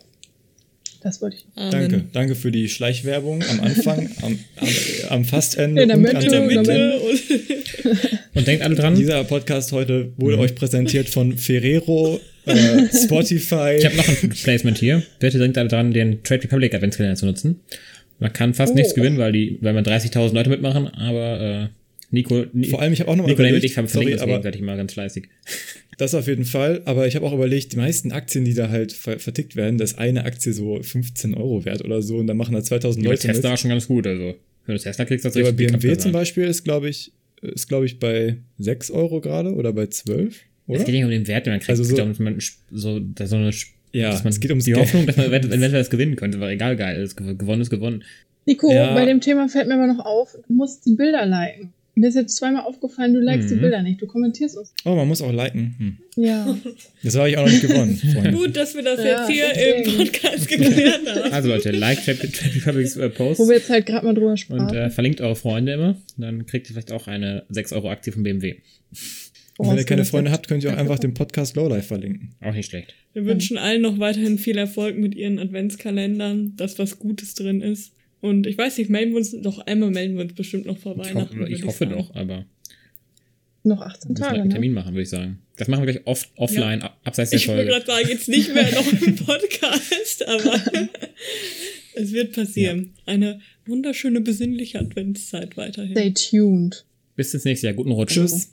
Das wollte ich noch. Amen. Danke. Danke für die Schleichwerbung am Anfang, <laughs> am, am, am Fastende In der und Mitte, an der Mitte und <laughs> Und denkt alle dran, Dieser Podcast heute wurde Mhm. euch präsentiert von Ferrero, äh, Spotify. ich habe noch ein Placement hier. Bitte denkt alle dran, den Trade Republic Adventskalender zu nutzen. Man kann fast Oh. nichts gewinnen, weil die, weil man 30.000 Leute mitmachen, aber äh, Nico, Ni Vor allem, ich habe auch noch mal Nico überlegt, ich sorry, deswegen aber ich mal ganz fleißig. das auf jeden Fall. Aber ich habe auch überlegt, die meisten Aktien, die da halt ver vertickt werden, da ist eine Aktie so 15 Euro wert oder so und dann machen da 2000 Bei Leute Tesla mit. war schon ganz gut, also. Wenn du Tesla kriegst, das Ja, aber richtig BMW geklappt, zum. Beispiel ist, glaube ich, ist, glaube ich, bei 6 Euro gerade oder bei 12, Es oder? geht nicht um den Wert, den man kriegt. Also es geht so- darum, dass man so, dass so eine, Ja, dass man es geht ums die Geld. Hoffnung, dass man eventuell <laughs> das gewinnen könnte, war egal geil. ist. Gew- Gewonnen ist gewonnen. Nico, Ja. bei dem Thema fällt mir aber noch auf, du musst die Bilder liken. Mir ist jetzt zweimal aufgefallen, du likest die Mhm. Bilder nicht. Du kommentierst uns. Oh, man muss auch liken. Hm. Ja. <laughs> Das habe ich auch noch nicht gewonnen. <laughs> Gut, dass wir das Ja, jetzt hier deswegen. im Podcast geklärt haben. Also Leute, like Trade Republics äh, Post Wo wir jetzt halt gerade mal drüber und sprachen. äh, verlinkt eure Freunde immer. Dann kriegt ihr vielleicht auch eine 6 Euro Aktie von BMW. Und wenn ihr keine Freunde habt, könnt ihr auch einfach den Podcast Lowlife verlinken. Auch nicht schlecht. Wir wünschen allen noch weiterhin viel Erfolg mit ihren Adventskalendern, dass was Gutes drin ist. Und ich weiß nicht, melden wir uns, doch einmal melden wir uns bestimmt noch vor Ich, Weihnachten. ich hoffe sagen. doch, aber Noch 18 wir müssen halt Tage, einen ne? Termin machen, würde ich sagen. Das machen wir gleich off offline, ab abseits der Ich wollte Folge. gerade sagen, jetzt nicht mehr noch im Podcast, aber <laughs> es wird passieren. Eine wunderschöne, besinnliche Adventszeit weiterhin. Stay tuned. Bis ins nächste Jahr. Guten Rutsch. Tschüss.